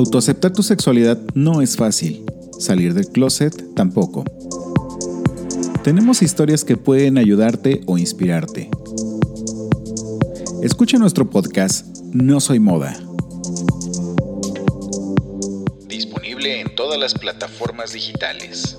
Autoaceptar tu sexualidad no es fácil. Salir del closet tampoco. Tenemos historias que pueden ayudarte o inspirarte. Escucha nuestro podcast No Soy Moda. Disponible en todas las plataformas digitales.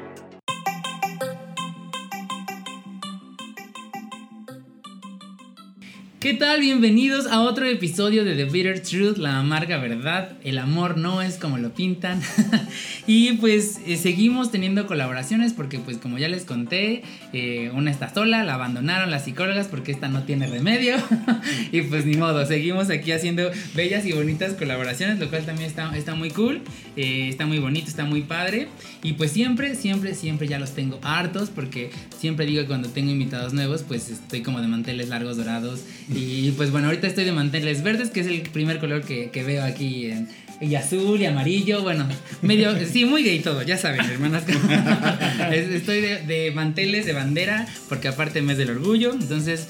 ¿Qué tal? Bienvenidos a otro episodio de The Bitter Truth, la amarga verdad. El amor no es como lo pintan. y pues eh, seguimos teniendo colaboraciones porque pues como ya les conté, eh, una está sola, la abandonaron las psicólogas porque esta no tiene remedio. y pues ni modo, seguimos aquí haciendo bellas y bonitas colaboraciones, lo cual también está, está muy cool, eh, está muy bonito, está muy padre. Y pues siempre, siempre, siempre ya los tengo hartos porque siempre digo que cuando tengo invitados nuevos pues estoy como de manteles largos dorados y pues bueno, ahorita estoy de manteles verdes, que es el primer color que, que veo aquí en, y azul y amarillo, bueno, medio, sí, muy gay todo, ya saben, hermanas. Estoy de, de, manteles de bandera, porque aparte mes del orgullo, entonces,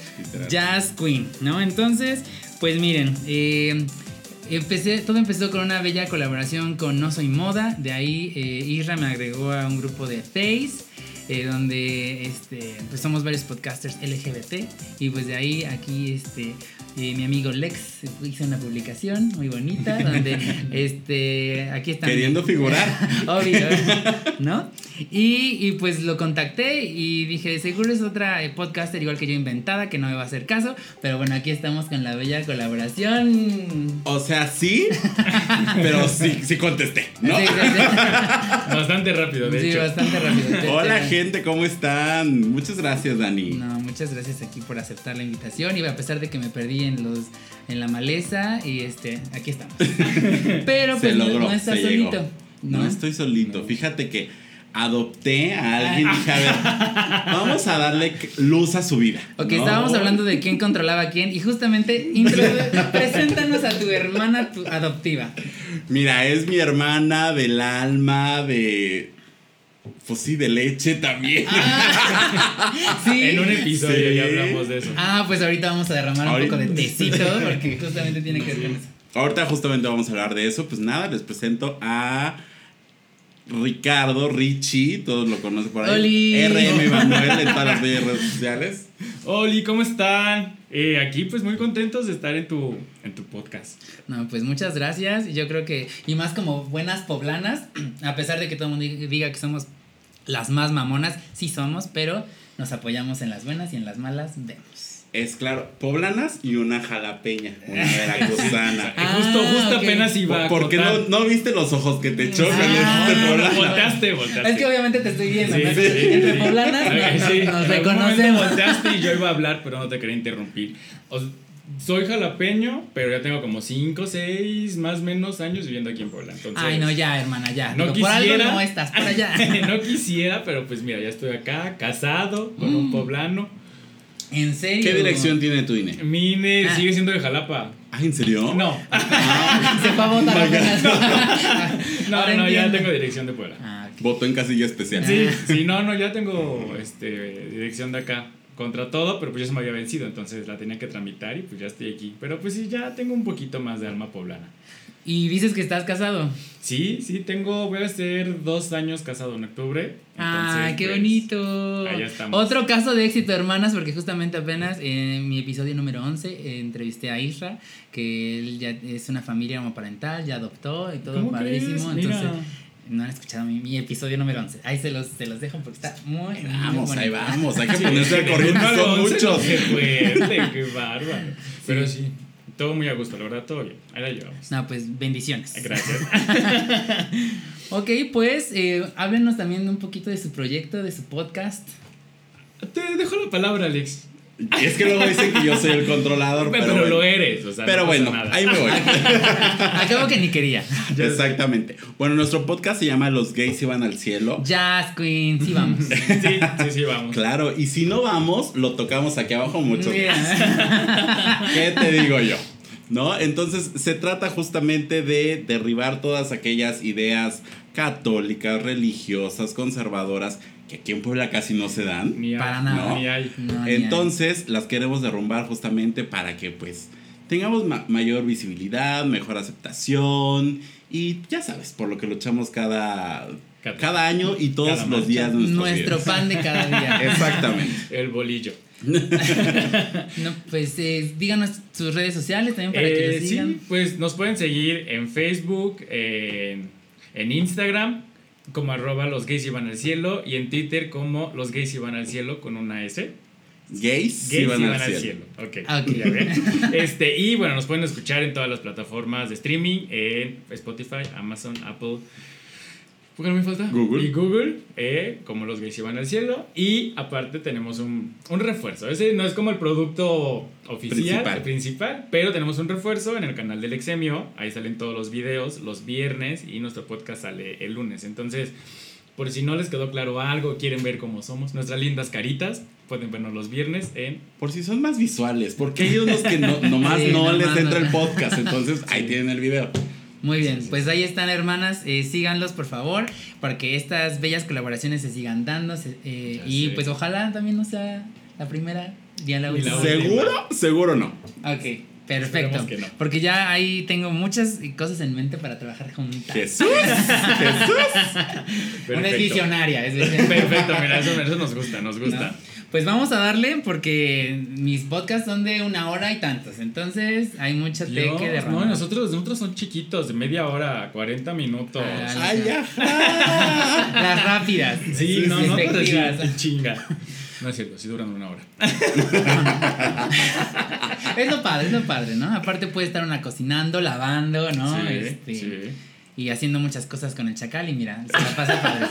Jazz Queen, ¿no? Entonces, pues miren, eh, empecé, todo empezó con una bella colaboración con No Soy Moda, de ahí eh, Isra me agregó a un grupo de Face. Eh, donde este, pues somos varios podcasters LGBT y pues de ahí aquí este, eh, mi amigo Lex hizo una publicación muy bonita donde este, aquí están... Queriendo figurar. Obvio, ¿no? Y, y, pues lo contacté y dije, seguro es otra podcaster igual que yo inventada que no me va a hacer caso, pero bueno, aquí estamos con la bella colaboración. O sea, sí, pero sí, sí contesté, ¿no? Sí, sí, sí. Bastante rápido, de sí, hecho. bastante rápido. Hola gente, ¿cómo están? Muchas gracias, Dani. No, muchas gracias aquí por aceptar la invitación y a pesar de que me perdí en los en la maleza y este, aquí estamos. Pero pues logró, no, no estás solito. ¿no? ¿no? estoy solito. Fíjate que adopté a alguien y dije, a ver, vamos a darle luz a su vida. Ok, ¿no? estábamos hablando de quién controlaba a quién y justamente preséntanos a tu hermana tu adoptiva. Mira, es mi hermana del alma, de... Pues sí, de leche también. Ah, sí. En un episodio Sí. ya hablamos de eso. Ah, pues ahorita vamos a derramar un poco de tecito porque justamente tiene que ver con eso. Ahorita justamente vamos a hablar de eso. Pues nada, les presento a Ricardo, Richie, todos lo conocen por ahí. Oli. RM Manuel en todas las redes sociales. Oli, ¿cómo están? Eh, aquí pues muy contentos de estar en tu, en tu podcast. No, pues muchas gracias. Yo creo que, y más como buenas poblanas, a pesar de que todo el mundo diga que somos las más mamonas, sí somos, pero nos apoyamos en las buenas y en las malas vemos. Es claro, poblanas y una jalapeña, una veracruzana. Ah, justo, justo ok. apenas iba a ¿Por qué no, no viste los ojos que te echó? Ah, poblana? Volteaste, volteaste. Es que obviamente te estoy viendo, Sí, ¿no? sí, Entre sí. poblanas Ok, nos, reconocemos. volteaste y yo iba a hablar, pero no te quería interrumpir. O sea, soy jalapeño, pero ya tengo como 5, 6, más o menos años viviendo aquí en Puebla. Entonces, Ay, no, ya, hermana, ya. No Digo, por algo quisiera. no estás, por allá. no quisiera, pero pues mira, ya estoy acá, casado, con un Mm. poblano. ¿En serio? ¿Qué dirección tiene tu INE? Mi INE Ah. sigue siendo de Jalapa. Ah, ¿en serio? No, Se fue a votar apenas. no, no, ya tengo dirección de Puebla. Ah, ok. Votó en casilla especial. Sí, sí, no, no, ya tengo este, dirección de acá. Contra todo, pero pues ya se me había vencido, entonces la tenía que tramitar y pues ya estoy aquí. Pero pues sí, ya tengo un poquito más de alma poblana. Y dices que estás casado. Sí, sí, tengo, voy a ser dos años casado en octubre. ¡Ay, entonces, qué pues, bonito! ahí estamos. Otro caso de éxito, hermanas, porque justamente apenas en mi episodio número 11 eh, entrevisté a Isra, que él ya es una familia homoparental, ya adoptó y todo ¿Cómo padrísimo. Entonces, no han escuchado mi, mi episodio número 11. Ahí se los, se los dejo porque está muy, muy Vamos, ahí vamos, hay que ponerse al de corriente, son muchos. Qué fuerte, qué bárbaro. Pero sí, todo muy a gusto, la verdad, todo bien. Ahí la llevamos. No, pues bendiciones. Gracias. Ok, pues eh, háblenos también un poquito de su proyecto, de su podcast. Te dejo la palabra, Alex. Es que luego dicen que yo soy el controlador, Pero, pero, bueno. lo eres, o sea, Pero no bueno, nada. ahí me voy. Acabo que ni quería. Exactamente. Bueno, nuestro podcast se llama Los gays iban al cielo. Jazz Queen, sí vamos. Sí, sí, sí, vamos. Claro, y si no vamos, lo tocamos aquí abajo muchos Mira. ¿Qué te digo yo? ¿No? Entonces se trata justamente de derribar todas aquellas ideas católicas, religiosas, conservadoras, que aquí en Puebla casi no se dan. Ni hay, Para nada. no, ni hay. No, ni hay. Entonces las queremos derrumbar justamente para que pues tengamos ma- mayor visibilidad, mejor aceptación y ya sabes, por lo que luchamos cada, Cada- cada año y todos cada los marcha. días de Nuestro vidas. pan de cada día. Exactamente. El bolillo. No, pues eh, díganos sus redes sociales también para que Eh, los sigan. sí, pues nos pueden seguir en Facebook, en Instagram, como arroba los gays iban al cielo, y en Twitter como los gays iban al cielo con una S. Gays, sí Gays iban al cielo. cielo. Ok. Ok. Ya ven. Este, y bueno, nos pueden escuchar en todas las plataformas de streaming, en Spotify, Amazon, Apple. ¿Por qué no me falta? Google. Y Google, eh, como los gays iban al cielo. Y aparte tenemos un, un refuerzo. Ese no es como el producto oficial, Principal. el principal, pero tenemos un refuerzo en el canal del Exemio. Ahí salen todos los videos los viernes y nuestro podcast sale el lunes. Entonces, por si no les quedó claro algo, quieren ver cómo somos, nuestras lindas caritas, pueden vernos los viernes en Por si son más visuales, porque hay unos que no, nomás Sí, no nomás les no. entra el podcast, entonces ahí tienen el video. Muy bien, pues ahí están hermanas, eh, síganlos por favor, para que estas bellas colaboraciones se sigan dando se- eh, y sé. pues ojalá también no sea la primera ni la última. ¿Seguro? Seguro no. Ok, perfecto. Que no. Porque ya ahí tengo muchas cosas en mente para trabajar juntas. Jesús, Jesús. Una es visionaria, es visionaria. Perfecto, mira, eso, eso nos gusta, nos gusta. ¿No? Pues vamos a darle porque mis podcasts son de una hora y tantos, entonces hay té Dios, que no, derramar. nosotros, nosotros son chiquitos, de media hora, 40 minutos. Ah, Ay. Las rápidas. sí, no, no, chinga. No es cierto, sí duran una hora. Es lo padre, es lo padre, ¿no? Aparte puede estar una cocinando, lavando, ¿no? sí, Este, sí. Y haciendo muchas cosas con el chacal y mira, se la pasa padre.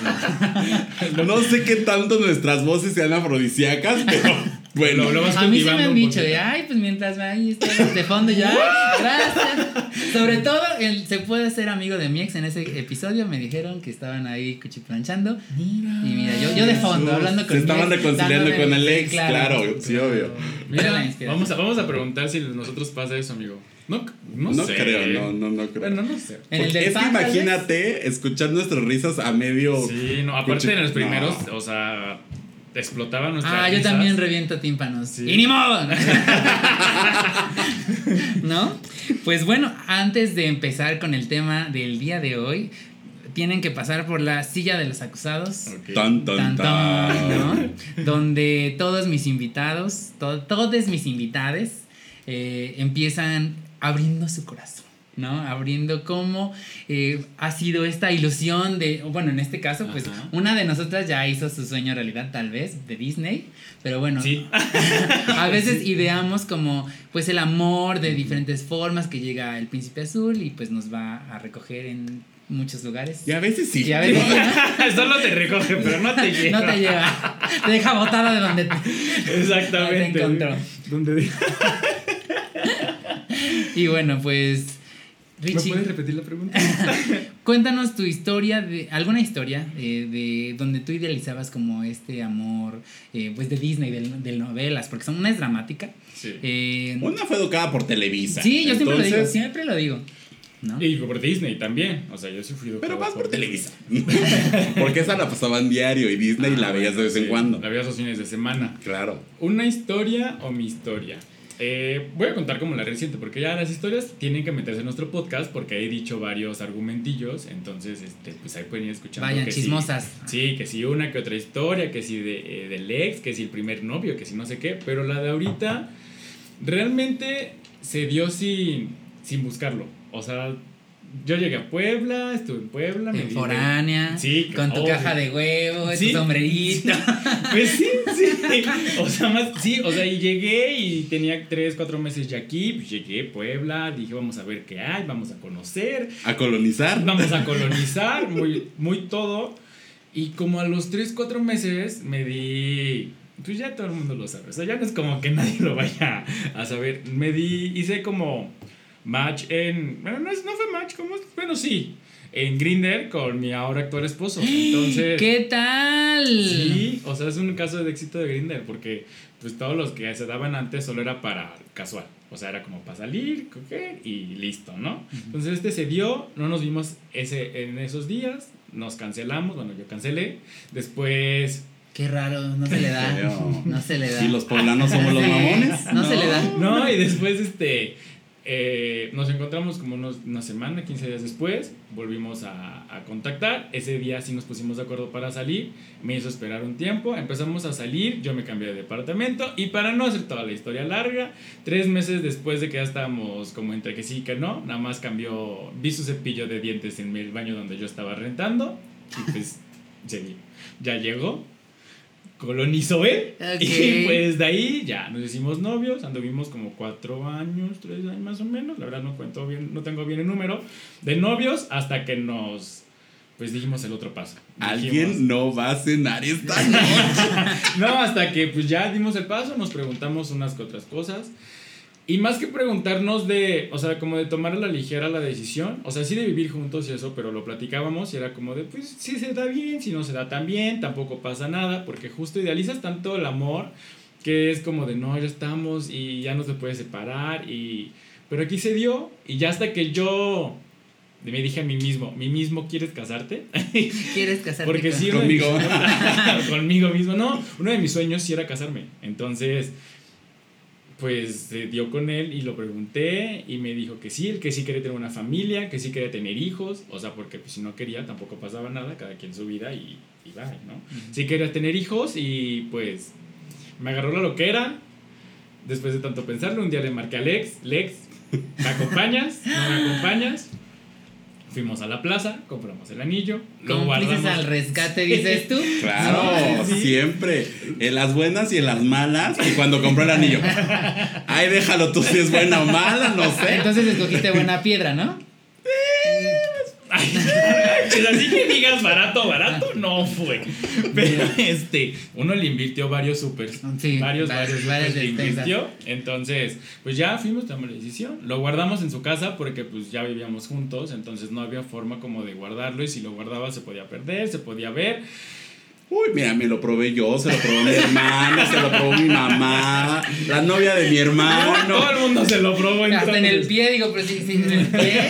No sé qué tanto nuestras voces sean afrodisíacas, pero bueno. Lo- vas A mí se me han dicho de, ay, pues mientras va ahí estás de fondo ya, gracias. Sobre todo, el, se puede ser amigo de mi ex en ese episodio, me dijeron que estaban ahí cuchiplanchando. Y mira, yo, yo de fondo, Jesús, hablando con Se mi estaban ex, reconciliando con el ex, claro, sí, obvio. Mira Mira, vamos a, vamos a preguntar si nosotros pasa eso, amigo. No, no, No sé. creo, no, no, no creo. Bueno, no sé. En el es que imagínate escuchar nuestras risas a medio. Sí, no, aparte en los No. primeros, o sea, explotaban nuestras Ah, yo también reviento tímpanos. Sí. ¡Y ni modo! ¿No? Pues bueno, antes de empezar con el tema del día de hoy, tienen que pasar por la silla de los acusados. Ok. Tan, tan, Tan, tan. tan, ¿no? Donde todos mis invitados, to- todos mis invitades, eh, empiezan abriendo su corazón. ¿No? Abriendo cómo eh, ha sido esta ilusión de, bueno, en este caso, pues Ajá. una de nosotras ya hizo su sueño realidad, tal vez, de Disney, pero bueno, Sí. a veces ideamos como, pues el amor de diferentes formas que llega el príncipe azul y pues nos va a recoger en muchos lugares. Y a veces sí. Y a veces Solo te recoge, pero no te lleva. no te lleva, te deja botada de donde te... Exactamente. Te encontró. ¿Dónde? Y bueno, pues ¿Me Richie, puedes repetir la pregunta? cuéntanos tu historia, de alguna historia eh, de donde tú idealizabas como este amor, eh, pues de Disney, de, de novelas, porque son una es dramática. Sí. Eh, Una fue educada por Televisa. sí, yo siempre lo digo, siempre lo digo. ¿no? Y por Disney también. O sea, yo he sufrido. Pero más por. Televisa. Porque esa la pasaban diario y Disney Ah, la veías de vez en cuando. La veías los fines de semana. Claro. ¿Una historia o mi historia? Eh, voy a contar como la reciente, porque ya las historias tienen que meterse en nuestro podcast, porque he dicho varios argumentillos, entonces este, pues ahí pueden ir escuchando. Vayan, que sí- chismosas. Sí, que si una que otra historia, que si de, eh, del ex, que si el primer novio, que si no sé qué, pero la de ahorita realmente se dio sin, sin buscarlo. O sea, yo llegué a Puebla, estuve en Puebla. me En foránea, Sí, con tu obvio. caja de huevos, Sí. tu sombrerito. Pues sí, sí. O sea, más, sí, o sea, y llegué y tenía tres, cuatro meses ya aquí. Pues llegué a Puebla, dije, vamos a ver qué hay, vamos a conocer, A colonizar. vamos a colonizar, muy, muy todo. Y como a los tres, cuatro meses me di pues ya todo el mundo lo sabe. O sea, ya no es como que nadie lo vaya a saber. Me di, hice como match en. Bueno, no, es, no fue match, como. Bueno, sí. En Grinder con mi ahora actual esposo. Entonces. ¿Qué tal? Sí, o sea, es un caso de éxito de Grinder porque pues todos los que se daban antes solo era para casual. O sea, era como para salir, coger y listo, ¿no? Entonces este se dio, no nos vimos ese, en esos días, nos cancelamos, bueno, yo cancelé. Después Qué raro, no se le da. Feo. No se le da. ¿Y los poblanos somos los mamones? No, se le da. No, y después este eh, nos encontramos como unos- una semana, 15 días después, volvimos a, a contactar. Ese día sí nos pusimos de acuerdo para salir, me hizo esperar un tiempo, empezamos a salir, yo me cambié de departamento y para no hacer toda la historia larga, tres meses después de que ya estábamos como entre que sí y que no, nada más cambió, vi su cepillo de dientes en el baño donde yo estaba rentando y pues dio. ya llegó. Colonizó él Ok. y pues de ahí ya nos hicimos novios, anduvimos como cuatro años, tres años más o menos, la verdad no cuento bien, no tengo bien el número, de novios hasta que nos, pues dijimos el otro paso. Alguien Dijimos- no va a cenar esta noche. no, hasta que pues ya dimos el paso, nos preguntamos unas que otras cosas. Y más que preguntarnos de, o sea, como de tomar a la ligera la decisión, o sea, sí de vivir juntos y eso, pero lo platicábamos y era como de, pues si se da bien, si no se da tan bien, tampoco pasa nada, porque justo idealizas tanto el amor que es como de, no, ya estamos y ya no se puede separar, y, pero aquí se dio y ya hasta que yo me dije a mí mismo, ¿mí mismo quieres casarte? ¿Quieres casarte Porque con- sí, mis Conmigo. conmigo mismo, no. Uno de mis sueños sí era casarme. Entonces, pues se dio con él y lo pregunté y me dijo que sí, que sí quería tener una familia, que sí quería tener hijos. O sea, porque pues, si no quería tampoco pasaba nada, cada quien su vida y, y bye, ¿no? Sí quería tener hijos y pues me agarró la loquera. Después de tanto pensarlo, un día le marqué a Lex, Lex, ¿me acompañas? ¿No me acompañas? Fuimos a la plaza, compramos el anillo, lo guardamos. al rescate, dices tú. Claro, Sí. siempre. En las buenas y en las malas. Y cuando compró el anillo. Ay, déjalo tú si es buena o mala, no sé. Entonces escogiste buena piedra, ¿no? Pues así que digas barato, barato, no fue. Pero este, uno le invirtió varios supers. Sí, varios, varios, le invirtió. Entonces, pues ya fuimos, tomamos la decisión. Lo guardamos en su casa porque pues ya vivíamos juntos. Entonces no había forma como de guardarlo. Y si lo guardaba se podía perder, se podía ver. Uy, mira, me lo probé yo, se lo probó mi hermana, se lo probó mi mamá, la novia de mi hermano. Todo el mundo se lo probó Hasta en el entonces. pie, digo, pero sí, sí, en el pie.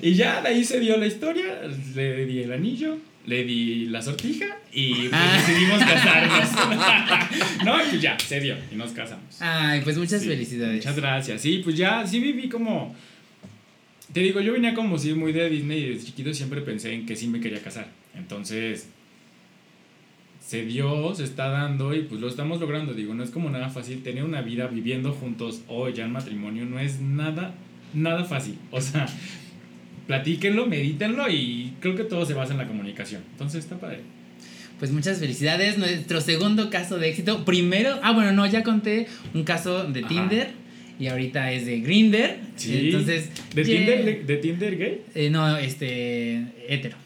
Y ya de ahí se dio la historia. Le di el anillo, le di la sortija y pues, Ah. decidimos casarnos. no, pues ya, se dio y nos casamos. Ay, pues muchas Sí, felicidades. Muchas gracias. Sí, pues ya, sí viví como. Te digo, yo venía como sí muy de Disney y desde chiquito siempre pensé en que sí me quería casar. Entonces. Se dio, se está dando y pues lo estamos logrando. Digo, no es como nada fácil tener una vida viviendo juntos o ya en matrimonio. No es nada, nada fácil. O sea, platíquenlo, medítenlo y creo que todo se basa en la comunicación. Entonces está padre. Pues muchas felicidades. Nuestro segundo caso de éxito. Primero, ah, bueno, no, ya conté un caso de Ajá. Tinder y ahorita es de Grinder. Entonces, ¿De, yeah. Tinder, ¿De Tinder gay? Eh, no, este, hetero.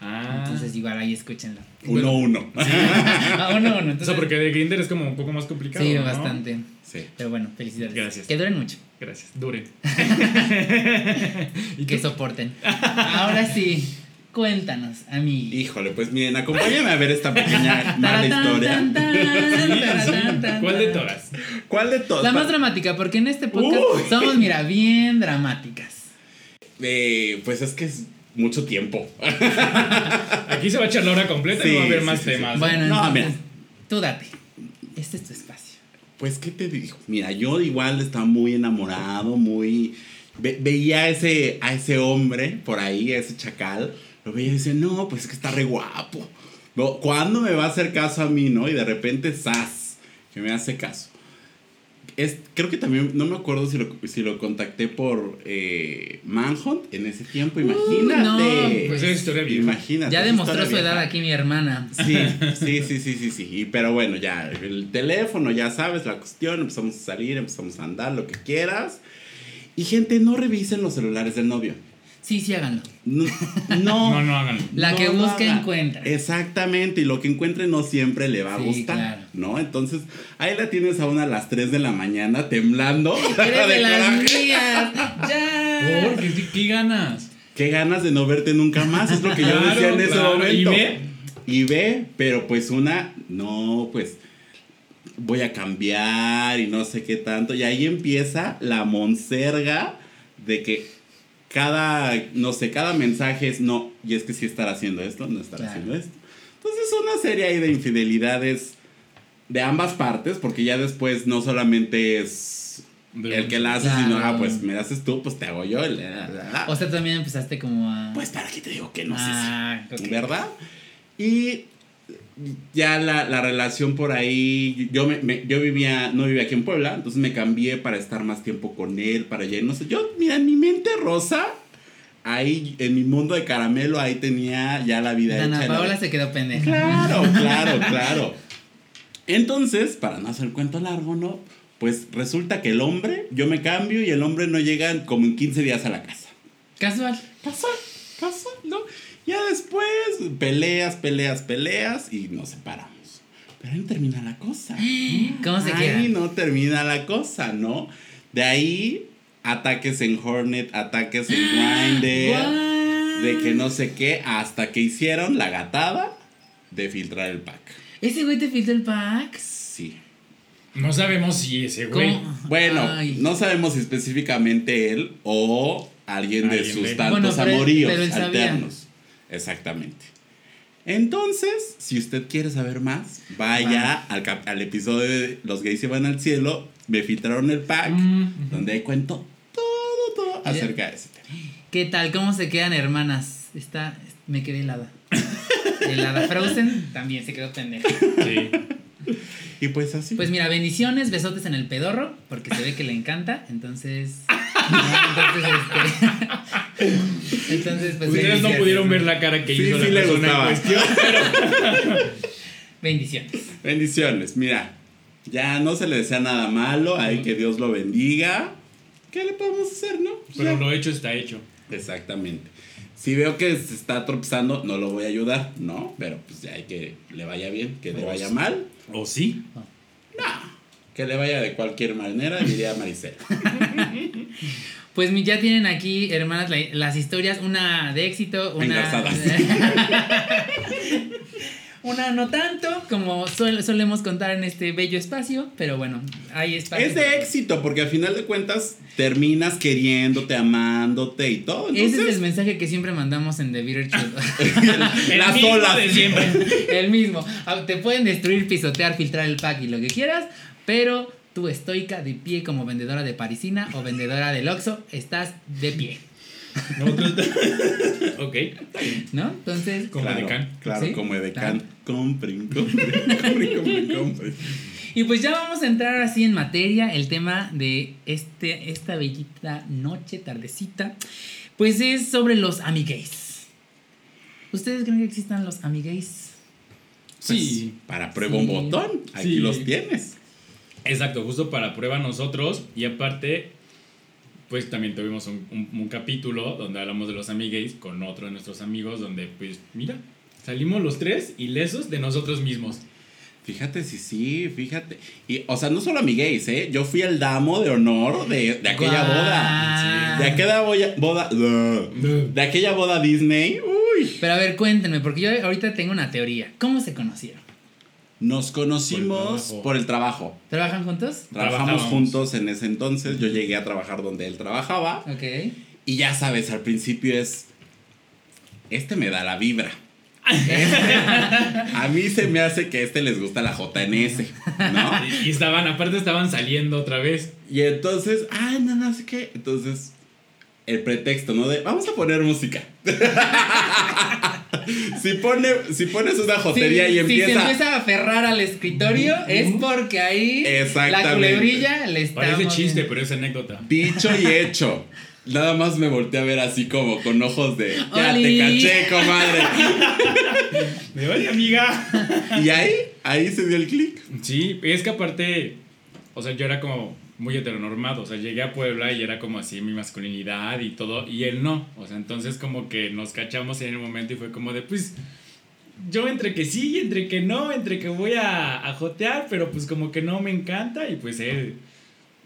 Ah. Entonces, igual ahí escúchenlo. Uno, uno. Ah, uno, uno. O Entonces, sea, porque de Grinder es como un poco más complicado. Sí, ¿no? bastante. Sí. Pero bueno, felicidades. Gracias. Que duren mucho Gracias, duren. y que soporten. Ahora sí, cuéntanos, amigo. Híjole, pues miren, acompáñenme a ver esta pequeña mala historia. ¿Cuál de todas? ¿Cuál de todas? La más dramática, porque en este podcast Uy. somos, mira, bien dramáticas. Eh, pues es que es mucho tiempo. Aquí se va a echar la hora completa y Sí, no va a haber sí, más sí, sí. temas. Bueno, No, entonces, mira. tú date. Este es tu espacio. Pues, ¿qué te digo? Mira, yo igual estaba muy enamorado, muy... ve- veía a ese, a ese hombre por ahí, a ese chacal, lo veía y decía, no, pues es que está re guapo. ¿Cuándo me va a hacer caso a mí, no? Y de repente, ¡zas! Que me hace caso. Es, creo que también, no me acuerdo si lo, si lo contacté por eh, Manhunt en ese tiempo, imagínate. no, Pues es historia vieja. Imagínate. Ya demostró su edad vieja. aquí mi hermana. Sí, sí, sí, sí, sí, sí. Y- Pero bueno, ya, el teléfono, ya sabes la cuestión, empezamos a salir, empezamos a andar, lo que quieras. Y gente, no revisen los celulares del novio. Sí, sí, háganlo. No, no, No, no hagan. La que lo busca, encuentra. Exactamente, y lo que encuentre no siempre le va a Sí, gustar, claro. ¿no? Entonces, ahí la tienes a una a las 3 de la mañana temblando. Eres de las mías. Ya. ¿Por qué, qué- ganas? Qué ganas de no verte nunca más, es lo que yo Claro, decía en ese claro. momento. ¿Y ve? Y ve, pero pues una, no, pues voy a cambiar y no sé qué tanto. Y ahí empieza la monserga de que cada, no sé, cada mensaje es no, y es que sí estar haciendo esto, no estar Claro. haciendo esto. Entonces una serie ahí de infidelidades de ambas partes, porque ya después no solamente es el que la hace, Claro. sino, ah, pues me haces tú, pues te hago yo. la, la, la. O sea, también empezaste como a. Pues para qué te digo que no sé si- Ah. ¿verdad? Y ya la, la relación por ahí, yo, me, me- yo vivía, no vivía aquí en Puebla, entonces me cambié para estar más tiempo con él, para allá, no sé, yo, mira, en mi mente rosa, ahí, en mi mundo de caramelo, ahí tenía ya la vida Dana hecha. la- Paola se quedó pendeja. Claro, claro, claro. Entonces, para no hacer el cuento largo, ¿no? Pues resulta que el hombre, yo me cambio y el hombre no llega como en 15 días a la casa. Casual. Casual, casual, ¿no? Ya después, peleas, peleas, peleas y nos separamos. Pero ahí no termina la cosa. ¿Cómo se ahí queda? no termina la cosa, ¿no? De ahí, ataques en Hornet, ataques en Grindr, What? de que no sé qué, hasta que hicieron la gatada de filtrar el pack. ¿Ese güey te filtró el pack? Sí. No sabemos si ese güey. ¿Cómo? Bueno, Ay. no sabemos si específicamente él o alguien de sus de- tantos Bueno, pero él- amoríos pero él sabía. Exactamente. Entonces, si usted quiere saber más, vaya al, al episodio de Los gays se van al cielo, me filtraron el pack, Mm, donde ahí cuento todo, todo acerca de ese tema. ¿Qué tal? ¿Cómo se quedan hermanas? Está, me quedé helada. helada. Frozen también se quedó pendeja. Sí. Y pues así. Pues mira, bendiciones, besotes en el pedorro, porque se ve que le encanta, entonces... entonces, este... entonces, pues... Ustedes no pudieron ver la cara que Sí, hizo sí la le persona gustaba. en cuestión. Bendiciones. Bendiciones, mira, ya no se le desea nada malo, hay que Dios lo bendiga. ¿Qué le podemos hacer, no? Pues Pero ya. lo hecho está hecho. Exactamente. Si veo que se está tropezando, no lo voy a ayudar, ¿no? Pero pues ya hay que le vaya bien, que le vaya mal. ¿O sí? Que le vaya de cualquier manera, diría Maricela. Pues ya tienen aquí, hermanas, la- las historias, una de éxito, una... Una no tanto, como solemos contar en este bello espacio, pero bueno, hay espacio. Es de éxito, porque al final de cuentas terminas queriéndote, amándote y todo. Ese es el mensaje que siempre mandamos en The Bitter Truth. El las mismo olas. de siempre. el mismo. Ah, Te pueden destruir, pisotear, filtrar el pack y lo que quieras, pero tú estoica de pie como vendedora de parisina o vendedora del Oxxo, estás de pie, Nosotros- ok. está bien. ¿no? Entonces, Como claro, Edecán. Claro, ¿Sí? como Edecán. Compren, compren, compren, compren, compren. y pues ya vamos a entrar así en materia, el tema de este, esta bellita noche, tardecita, pues es sobre los amigues. ¿Ustedes creen que existan los amigues? Sí. Para prueba un botón, aquí Sí. los tienes. Exacto, justo para prueba nosotros. Y aparte, pues también tuvimos un, un- un capítulo donde hablamos de los amigues con otro de nuestros amigos, donde pues mira, salimos los tres ilesos de nosotros mismos. Fíjate, sí, sí, fíjate. Y, o sea, no solo amigues, ¿eh? Yo fui el damo de honor de, de aquella Guau. boda. De aquella boya- boda. De aquella boda Disney. Uy. Pero a ver, cuéntenme, porque yo ahorita tengo una teoría. ¿Cómo se conocieron? Nos conocimos por el trabajo. ¿Trabajan juntos? Trabajamos juntos en ese entonces. Yo llegué a trabajar donde él trabajaba. Ok. Y ya sabes, al principio es. Este me da la vibra. a mí se me hace que a este les gusta la JNS, ¿no? Y, y estaban, aparte estaban saliendo otra vez. Y entonces, ay, no, no sé qué. Entonces, el pretexto, ¿no? De, vamos a poner música. si, pone, si pones una jotería Si- y Si empieza... se empieza a aferrar al escritorio, es porque ahí la culebrilla le está. Parece chiste, pero es anécdota. Dicho y hecho. Nada más me volteé a ver así como con ojos de, ya te caché, comadre. Me vale, amiga. Y ahí, ahí se dio el clic. Sí, es que aparte, o sea, yo era como muy heteronormado. O sea, llegué a Puebla y era como así mi masculinidad y todo, y él no. O sea, entonces como que nos cachamos en el momento y fue como de, pues, yo entre que sí, entre que no, entre que voy a, a jotear, pero pues como que no me encanta y pues él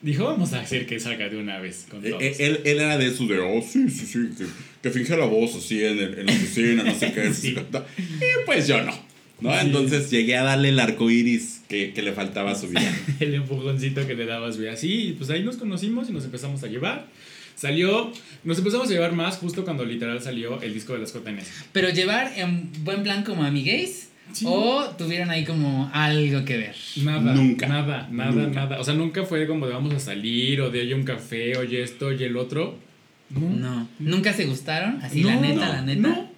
dijo, vamos a hacer que salga de una vez con Eh, todos. eh, Él, él era de esos de, oh, sí, sí, sí, que, que finge la voz así en, el- en la oficina, no sé qué. Sí. Y pues yo no. ¿no? Sí. Entonces llegué a darle el arco iris que, que le faltaba a su vida. el empujoncito que le dabas, güey. Así, y pues ahí nos conocimos y nos empezamos a llevar. Salió, nos empezamos a llevar más justo cuando literal salió el disco de las JNS. Pero llevar en buen plan como amigues Sí. o tuvieron ahí como algo que ver. Nada, Nunca. nada, nada, Nunca. nada. O sea, nunca fue como de vamos a salir o de oye un café, oye esto, oye el otro. No. No, nunca se gustaron, así No, la neta, no, la neta. no.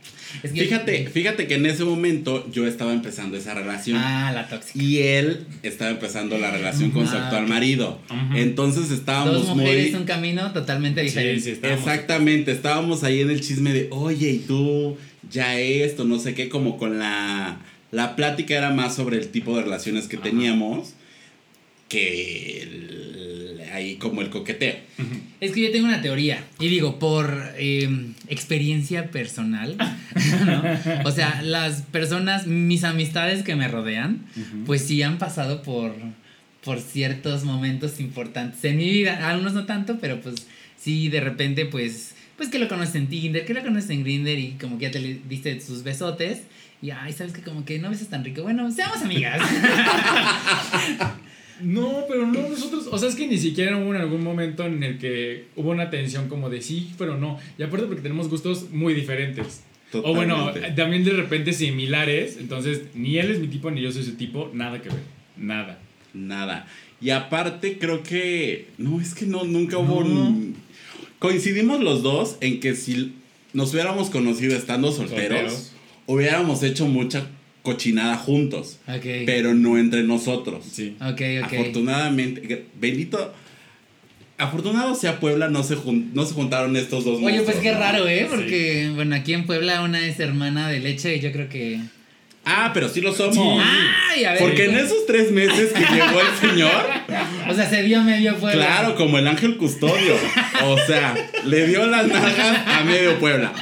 Es que- Fíjate, fíjate que en ese momento yo estaba empezando esa relación. Ah, la tóxica. Y él estaba empezando la relación con su Ah, actual marido. Entonces estábamos Dos mujeres, muy... un camino totalmente diferente. sí, estábamos- Exactamente, estábamos ahí en el chisme de, oye, y tú, ya esto, no sé qué, como con la... La plática era más sobre el tipo de relaciones que teníamos que el- ahí como el coqueteo. Es que yo tengo una teoría, y digo, por eh, experiencia personal, ¿no? O sea, las personas, mis amistades que me rodean, pues sí han pasado por, por ciertos momentos importantes en mi vida. Algunos no tanto, pero pues sí, de repente, pues, pues que lo conoces en Tinder, que lo conoces en Grinder y como que ya te le diste sus besotes. Y ay, sabes que como que no besas tan rico. Bueno, seamos amigas. No, pero no nosotros, o sea, es que ni siquiera hubo en algún momento en el que hubo una tensión como de sí, pero no. Y aparte porque tenemos gustos muy diferentes. O bueno, también de repente similares, entonces ni él es mi tipo ni yo soy su tipo, nada que ver, nada. Nada. Y aparte creo que... No, es que no, nunca hubo... No. un- Coincidimos los dos en que si nos hubiéramos conocido estando solteros, Solteros. hubiéramos hecho mucha cochinada juntos, ok. pero no entre nosotros. Sí. ok, ok. Afortunadamente, bendito... Afortunado sea Puebla, no se, jun- no se juntaron estos dos Oye, pues monstruos, qué ¿no? raro, ¿eh? Sí. Porque, bueno, aquí en Puebla una es hermana de leche y yo creo que... Ah, pero sí lo somos. Sí. ¡Ay! A ver. Porque en esos tres meses que llegó el señor, O sea, se dio medio pueblo. claro, como el ángel custodio. O sea, le dio las nalgas a medio Puebla.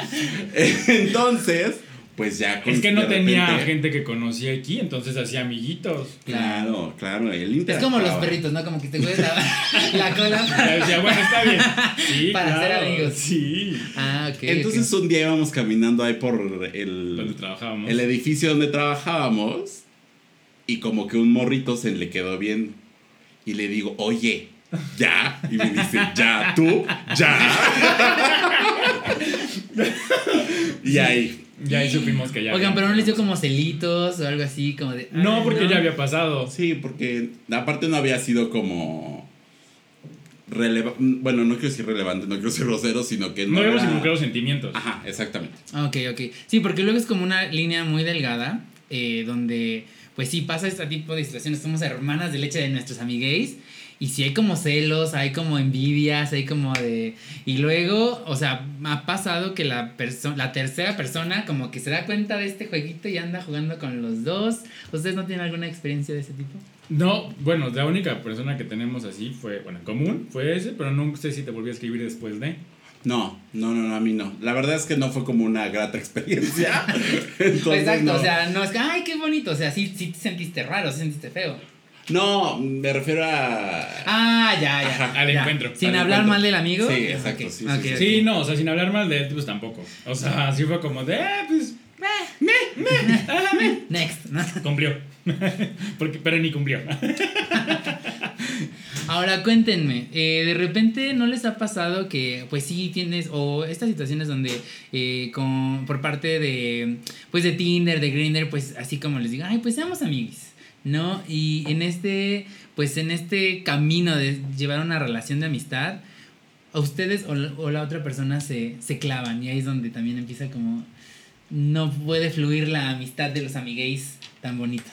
Entonces, pues ya con Es que no tenía repente- gente que conocía aquí, entonces hacía amiguitos. Claro, claro, él Es como los perritos, ¿no? Como que te hueles la, la Ya cola. decía, bueno, está bien. Sí, Para ser claro, amigos. Sí. Ah, ok. Entonces un día íbamos caminando ahí por el, Donde trabajábamos. el edificio donde trabajábamos y como que un morrito se le quedó viendo y le digo, oye, ya. Y me dice, ya, tú, ya. y ahí. Ya ahí supimos que ya. Oigan, había- pero no les dio como celitos o algo así, como de. No, porque ya había pasado. Sí, porque aparte no había sido como releva bueno, no quiero decir relevante, no quiero ser grosero, sino que no, No habíamos era- involucrado sentimientos. Ajá, exactamente. Ok, ok. Sí, porque luego es como una línea muy delgada, eh, donde, pues sí, pasa este tipo de situaciones. Somos hermanas de leche de nuestros amigues. Y sí hay como celos, hay como envidias, hay como de... Y luego, o sea, ha pasado que la, perso la tercera persona como que se da cuenta de este jueguito y anda jugando con los dos. ¿Ustedes no tienen alguna experiencia de ese tipo? No, bueno, la única persona que tenemos así fue, bueno, en común fue ese, pero no sé si te volví a escribir después de. No, no, no, no, a mí no. La verdad es que no fue como una grata experiencia. Entonces, Exacto, no. o sea, no es que, ay, qué bonito, o sea, sí, sí te sentiste raro, sí te sentiste feo. No, me refiero a. Ah, ya, ya. Ajá, al ya. encuentro, Sin al hablar encuentro. mal del amigo. Sí, exacto, sí, sí, sí. no, o sea, sin hablar mal de él, pues tampoco. O sea, así fue como de, eh, pues, Next. ¿no? cumplió. Porque, pero ni cumplió. Ahora cuéntenme, eh, de repente no les ha pasado que pues sí tienes o estas situaciones donde eh, con, por parte de pues de Tinder, de Grindr, pues así como les digo, ay pues seamos amigos, ¿no? Y en este pues en este camino de llevar una relación de amistad, a ustedes o la, o la otra persona se, se clavan y ahí es donde también empieza como no puede fluir la amistad de los amigues tan bonita.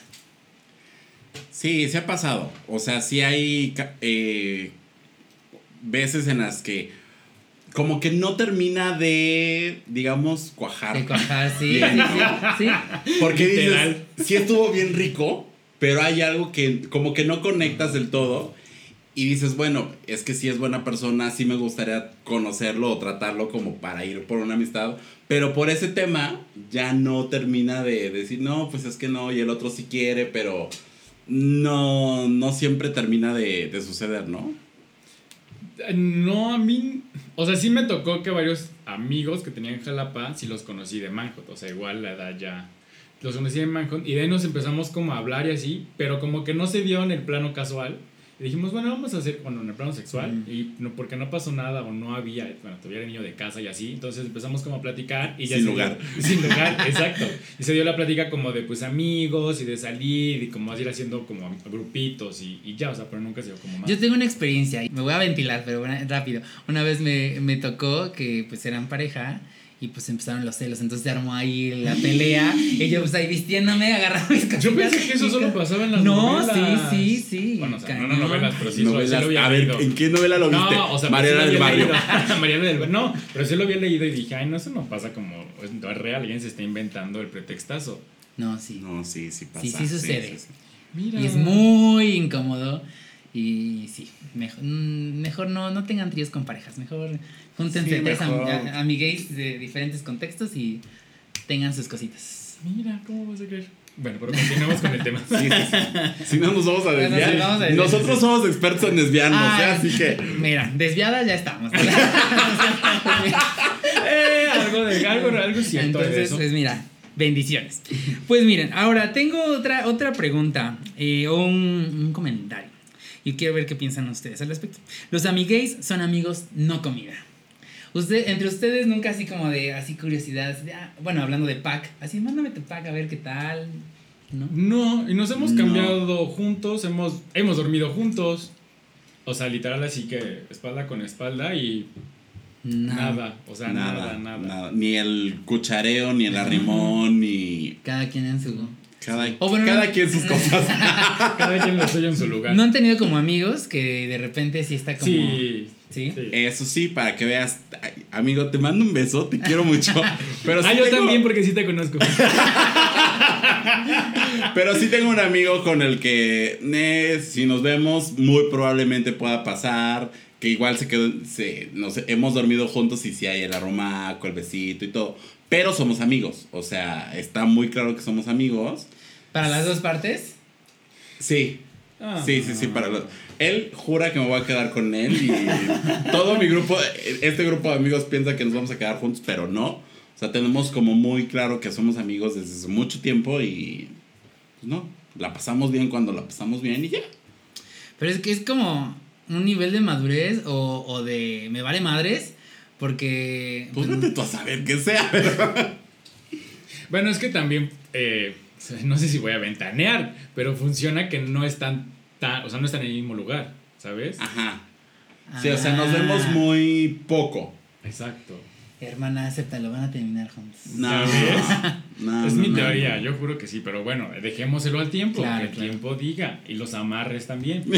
Sí, se ha pasado. O sea, sí hay eh, veces en las que como que no termina de, digamos, cuajar. De cuajar, sí, Bien, sí, ¿no? sí, sí. Porque Literal. dices, sí estuvo bien rico, pero hay algo que como que no conectas del todo. y dices, bueno, es que si es buena persona, sí me gustaría conocerlo o tratarlo como para ir por una amistad, pero por ese tema ya no termina de decir, no, pues es que no, y el otro sí quiere, pero no, no siempre termina de, de suceder, ¿no? No, a mí. O sea, sí me tocó que varios amigos que tenían en Jalapa, sí los conocí de Manhunt. O sea, igual la edad ya. Los conocí en Manhunt y de ahí nos empezamos como a hablar y así, pero como que no se dio en el plano casual. Y dijimos, bueno, vamos a hacer, bueno, en el plano sexual, y no, porque no pasó nada o no había, bueno, todavía era niño de casa y así, entonces empezamos como a platicar y ya Sin lugar. dio- sin lugar, exacto. Y se dio la plática como de, pues, amigos y de salir y como así ir haciendo como grupitos y, y ya, o sea, pero nunca se dio como más. Yo tengo una experiencia, y me voy a ventilar, pero bueno, rápido. Una vez me, me tocó que pues eran pareja y pues empezaron los celos, entonces se armó ahí la pelea y yo pues ahí vistiéndome, agarraba mis cositas. Yo pensé que eso solo pasaba en las No, novelas. sí, sí, sí. Bueno, o sea, no, no novelas, pero sí, Novelas. lo había a ver, leído. ¿en qué novela lo viste? No, o sea, Mariana sí del Barrio. Mariana del Barrio. No, pero sí lo había leído y dije, ay, no, eso no pasa como. Es no es real, alguien se está inventando el pretextazo. No, sí. No, sí, sí pasa. Sí, sí sucede. sí. Mira. Y es muy incómodo. Y sí, mejor, mm, mejor no, no tengan tríos con parejas. Mejor júntense Sí, tres am- mejor. a- amigues de diferentes contextos y tengan sus cositas. Mira, ¿cómo vas a creer? Bueno, pero continuemos con el tema. Sí, sí, sí. Si no nos vamos a Bueno, desviar. sí, vamos a desviar. Nosotros somos expertos en desviarnos, Ah, ¿eh? así que. Mira, desviadas ya estamos. eh, algo, de, algo, algo cierto de Entonces, eso. pues mira, bendiciones. Pues miren, ahora tengo otra, otra pregunta eh, o un, un comentario. Y quiero ver qué piensan ustedes al respecto. Los amigues son amigos, no comida. Usted, entre ustedes nunca así como de así curiosidad, así de, ah, bueno, hablando de pack, así mándame tu pack a ver qué tal, ¿no? No, y nos hemos No. cambiado juntos, hemos, hemos dormido juntos. O sea, literal, así que espalda con espalda y nada. O sea, nada, nada. Ni el cuchareo, ni el arrimón, ni. Cada quien en su Cada, bueno, cada no- quien sus cosas. Cada quien lo suyo en su lugar. ¿No han tenido como amigos que de repente sí está como sí. ¿Sí? sí. Eso sí, para que veas. ay, amigo, te mando un beso, te quiero mucho. Pero sí ah, yo tengo- también porque sí te conozco. Pero sí tengo un amigo con el que, eh, si nos vemos, muy probablemente pueda pasar. Que igual se quedó, se, no sé, hemos dormido juntos y sí hay el aromaco, el besito y todo. Pero somos amigos. O sea, está muy claro que somos amigos. ¿Para las dos partes? Sí. Ah. Sí, sí, sí, para los... Él jura que me voy a quedar con él y todo mi grupo, este grupo de amigos piensa que nos vamos a quedar juntos, pero no. O sea, tenemos como muy claro que somos amigos desde hace mucho tiempo y pues no, la pasamos bien cuando la pasamos bien y ya. Pero es que es como un nivel de madurez o, o de me vale madres, porque... Pues vete tú a saber qué sea. pero- Bueno, es que también, eh, no sé si voy a ventanear, pero funciona que no están tan, o sea, no están en el mismo lugar, ¿sabes? Ajá. Sí, o sea, nos Ah. vemos muy poco. Exacto. Hermana, acéptalo, van a terminar juntos. No, ¿Ya ves? no, es no, mi no. teoría, yo juro que sí, pero bueno, dejémoselo al tiempo, Claro, que el claro. tiempo diga, y los amarres también.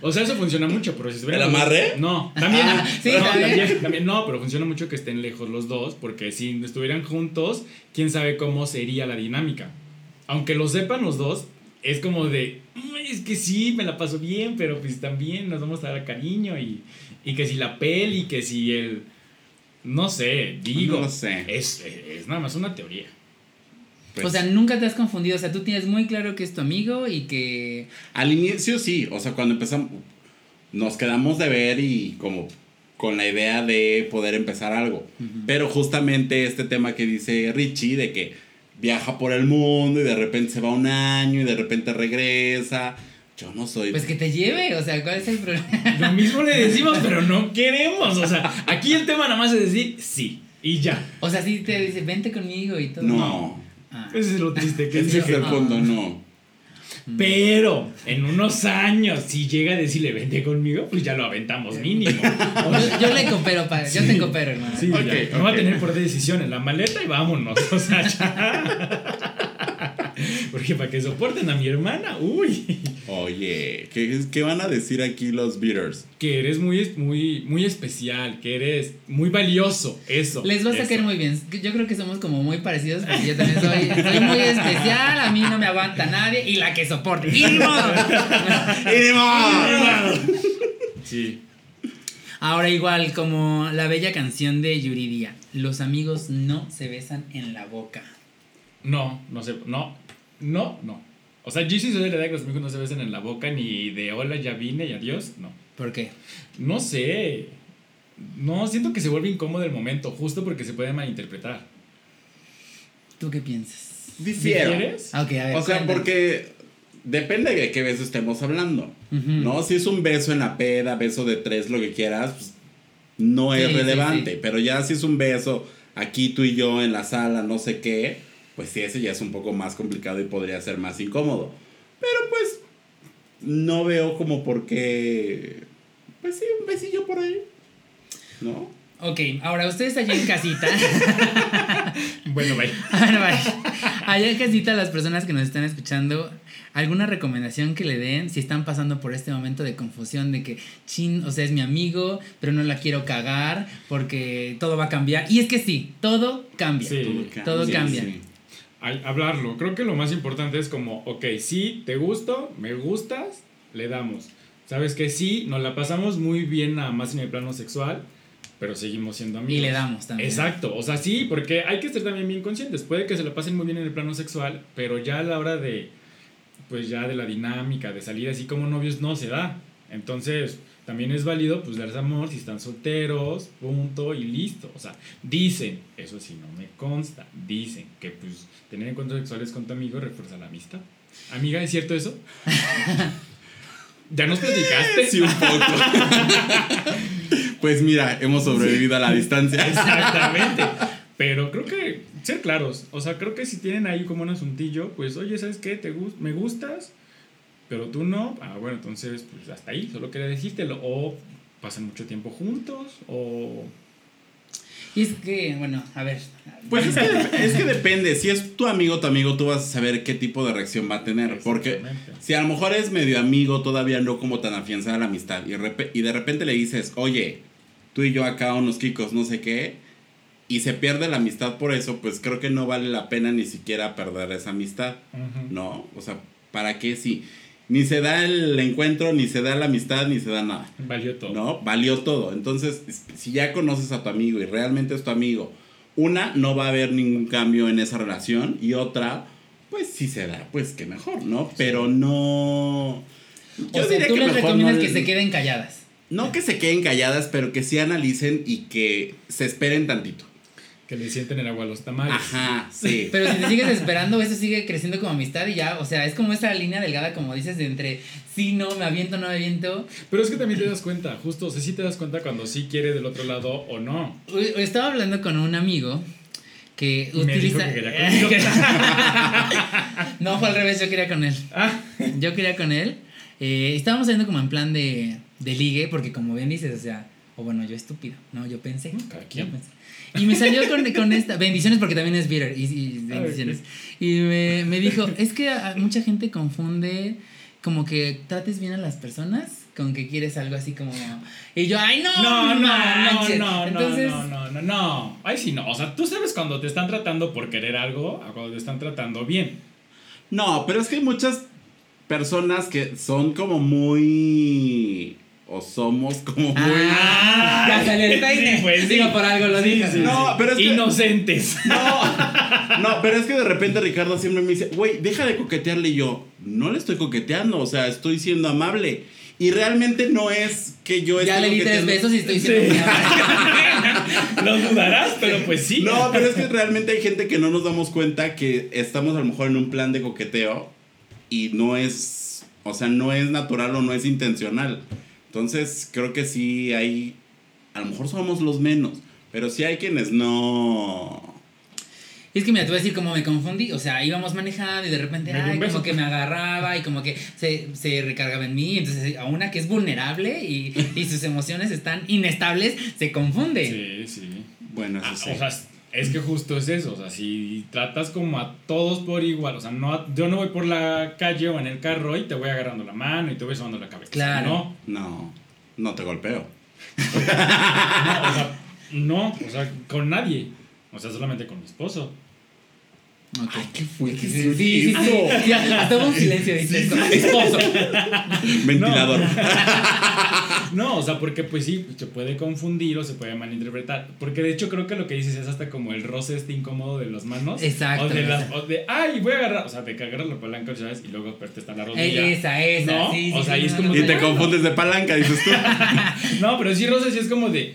o sea, eso funciona mucho, pero si estuvieran ¿El amarre? No, también, Ah, sí, no, también. también, también, no, pero funciona mucho que estén lejos los dos, porque si estuvieran juntos, quién sabe cómo sería la dinámica. Aunque lo sepan los dos, es como de, "Mm, es que sí, me la paso bien, pero pues también nos vamos a dar cariño y, y que si la peli, que si el... No sé, digo. No lo sé. Es, es nada más una teoría. Pues, o sea, nunca te has confundido, o sea, tú tienes muy claro que es tu amigo y que... Al inicio sí, o sea, cuando empezamos, nos quedamos de ver y como con la idea de poder empezar algo. Pero justamente este tema que dice Richie, de que viaja por el mundo y de repente se va un año y de repente regresa. Yo no soy... Pues que te lleve, o sea, ¿cuál es el problema? Lo mismo le decimos, pero no queremos. O sea, aquí el tema nada más es decir sí y ya. O sea, sí te dice, vente conmigo y todo. no, Ah. Ese es lo triste que ese es. el punto, no. Pero en unos años, si llega a decirle vente conmigo, pues ya lo aventamos mínimo. O sea, Yo, yo le coopero, padre, yo te coopero, hermano. Sí, Ok, ya. No va a tener por decisión en la maleta y vámonos. O sea, ya. Porque para que soporten a mi hermana, uy. Oye, ¿qué, qué van a decir aquí los beaters? Que eres muy, muy, muy especial, que eres muy valioso, eso. Les va a sacar muy bien. Yo creo que somos como muy parecidos porque yo también soy, soy muy especial, a mí no me aguanta nadie y la que soporte. ¡Y! Sí. Ahora igual, como la bella canción de Yuridia, los amigos no se besan en la boca. No, no sé, no, no, no. O sea, yo sí soy de la idea que los amigos no se besen en la boca ni de hola, ya vine y adiós, no. ¿Por qué? No sé. No, siento que se vuelve incómodo el momento, justo porque se puede malinterpretar. ¿Tú qué piensas? Difiero. ¿Quieres? Ah, Ok, a ver. O sea, cuéntame. porque depende de qué beso estemos hablando. ¿No? Si es un beso en la peda, beso de tres, lo que quieras, pues, no es Sí, sí, relevante. sí. Pero ya si es un beso aquí tú y yo en la sala, no sé qué, pues sí, ese ya es un poco más complicado y podría ser más incómodo. Pero pues no veo como por qué. Pues sí, un besillo por ahí. ¿No? Ok, ahora ustedes allá en casita. Bueno, bye. Bueno, vaya. Allá en casita, las personas que nos están escuchando, ¿alguna recomendación que le den si están pasando por este momento de confusión de que, chin, o sea, es mi amigo, pero no la quiero cagar porque todo va a cambiar? Y es que sí, todo cambia. Sí. Todo cambia. sí. Hablarlo, creo que lo más importante es como, ok, sí, te gusto, me gustas, le damos. Sabes que sí, nos la pasamos muy bien nada más en el plano sexual, pero seguimos siendo amigos. Y le damos también. Exacto, o sea, sí, porque hay que ser también bien conscientes. Puede que se la pasen muy bien en el plano sexual, pero ya a la hora de, pues ya de la dinámica, de salir así como novios, no se da. Entonces, también es válido, pues, darse amor si están solteros, punto, y listo. O sea, dicen, eso sí, no me consta, dicen que, pues, tener encuentros sexuales con tu amigo refuerza la amistad. Amiga, ¿es cierto eso? ¿Ya nos platicaste? Sí, un poco. pues mira, hemos sobrevivido a la distancia. Exactamente. Pero creo que ser claros. O sea, creo que si tienen ahí como un asuntillo, pues, oye, ¿sabes qué? ¿Te me gustas, pero tú no. Ah, bueno, entonces, pues hasta ahí. Solo quería decírtelo. O pasan mucho tiempo juntos, o. Y es que, bueno, a ver. Pues es que, es que depende. Si es tu amigo, tu amigo, tú vas a saber qué tipo de reacción va a tener. Porque si a lo mejor es medio amigo, todavía no como tan afianzada la amistad. Y, de repente le dices, oye, tú y yo acá unos kikos, no sé qué. Y se pierde la amistad por eso, pues creo que no vale la pena ni siquiera perder esa amistad. ¿No? O sea, ¿para qué si ni se da el encuentro, ni se da la amistad, ni se da nada? Valió todo. ¿no? Valió todo. Entonces, si ya conoces a tu amigo y realmente es tu amigo, una, no va a haber ningún cambio en esa relación y otra, pues si se da, pues que mejor, ¿no? Pero no... o sea, tú les recomiendas no- que se queden calladas. No que se queden calladas, pero que sí analicen y que se esperen tantito. Que le sienten el agua a los tamales. Ajá, sí. Pero si te sigues esperando, eso sigue creciendo como amistad y ya, o sea, es como esa línea delgada, como dices, de entre sí, no, me aviento, no me aviento. Pero es que también te das cuenta, justo, o sea, sí te das cuenta cuando sí quiere del otro lado o no. Estaba hablando con un amigo que me dijo utiliza. que quería conmigo. no, fue al revés, yo quería con él. Ah, Yo quería con él. Eh, estábamos saliendo como en plan de, de ligue, porque como bien dices, o sea, o bueno, yo estúpido, ¿no? Yo pensé. Cada yo quien. pensé. Y me salió con, con esta. Bendiciones porque también es bitter. Y, y bendiciones. Y me, me dijo: Es que a- mucha gente confunde como que trates bien a las personas con que quieres algo así como. Y yo, ¡ay, no! no, no, no, manches". no, no, Entonces, no, no, no, no. Ay, sí, no. O sea, tú sabes cuando te están tratando por querer algo a cuando te están tratando bien. No, pero es que hay muchas personas que son como muy... o somos como muy... Ah, ya salió el peine. Sí, pues, sí. Digo, por algo lo sí, No, sí. pero es que- Inocentes. No, no, pero es que de repente Ricardo siempre me dice, güey, deja de coquetearle. Y yo, no le estoy coqueteando, o sea, estoy siendo amable. Y realmente no es que yo Ya esté le di tres besos y estoy diciendo. Sí. Lo dudarás, pero pues sí. No, pero es que realmente hay gente que no nos damos cuenta que estamos a lo mejor en un plan de coqueteo y no es, o sea, no es natural o no es intencional. Entonces, creo que sí hay, a lo mejor somos los menos, pero sí hay quienes no... Es que mira, te voy a decir cómo me confundí. O sea, íbamos manejando y de repente, ay, como que me agarraba y como que se, se recargaba en mí. Entonces, a una que es vulnerable y, y sus emociones están inestables, se confunde. Sí, sí. Bueno, eso Ah, sí. o sea, Es que justo es eso, o sea, si tratas como a todos por igual, o sea, no, yo no voy por la calle o en el carro y te voy agarrando la mano y te voy sobando la cabeza. Claro. No, No, no te golpeo. no, o sea, no, o sea, con nadie. O sea, solamente con mi esposo. Ok. ¿qué fue? Sí, sí, sí, sí. Ya, hasta hubo un silencio, dice. Esposo. Ventilador. No, o sea, porque pues sí, se puede confundir o se puede malinterpretar. Porque de hecho creo que lo que dices es hasta como el roce este incómodo de las manos. Exacto, O de, las, o de ay, voy a agarrar. O sea, de que agarras la palanca, ¿sabes? Y luego aparte está la rodilla. Esa, esa, ¿No? sí. O sea, sí, y es no, como- no, Y te no. confundes de palanca, dices tú. No, pero sí roce sí es como de.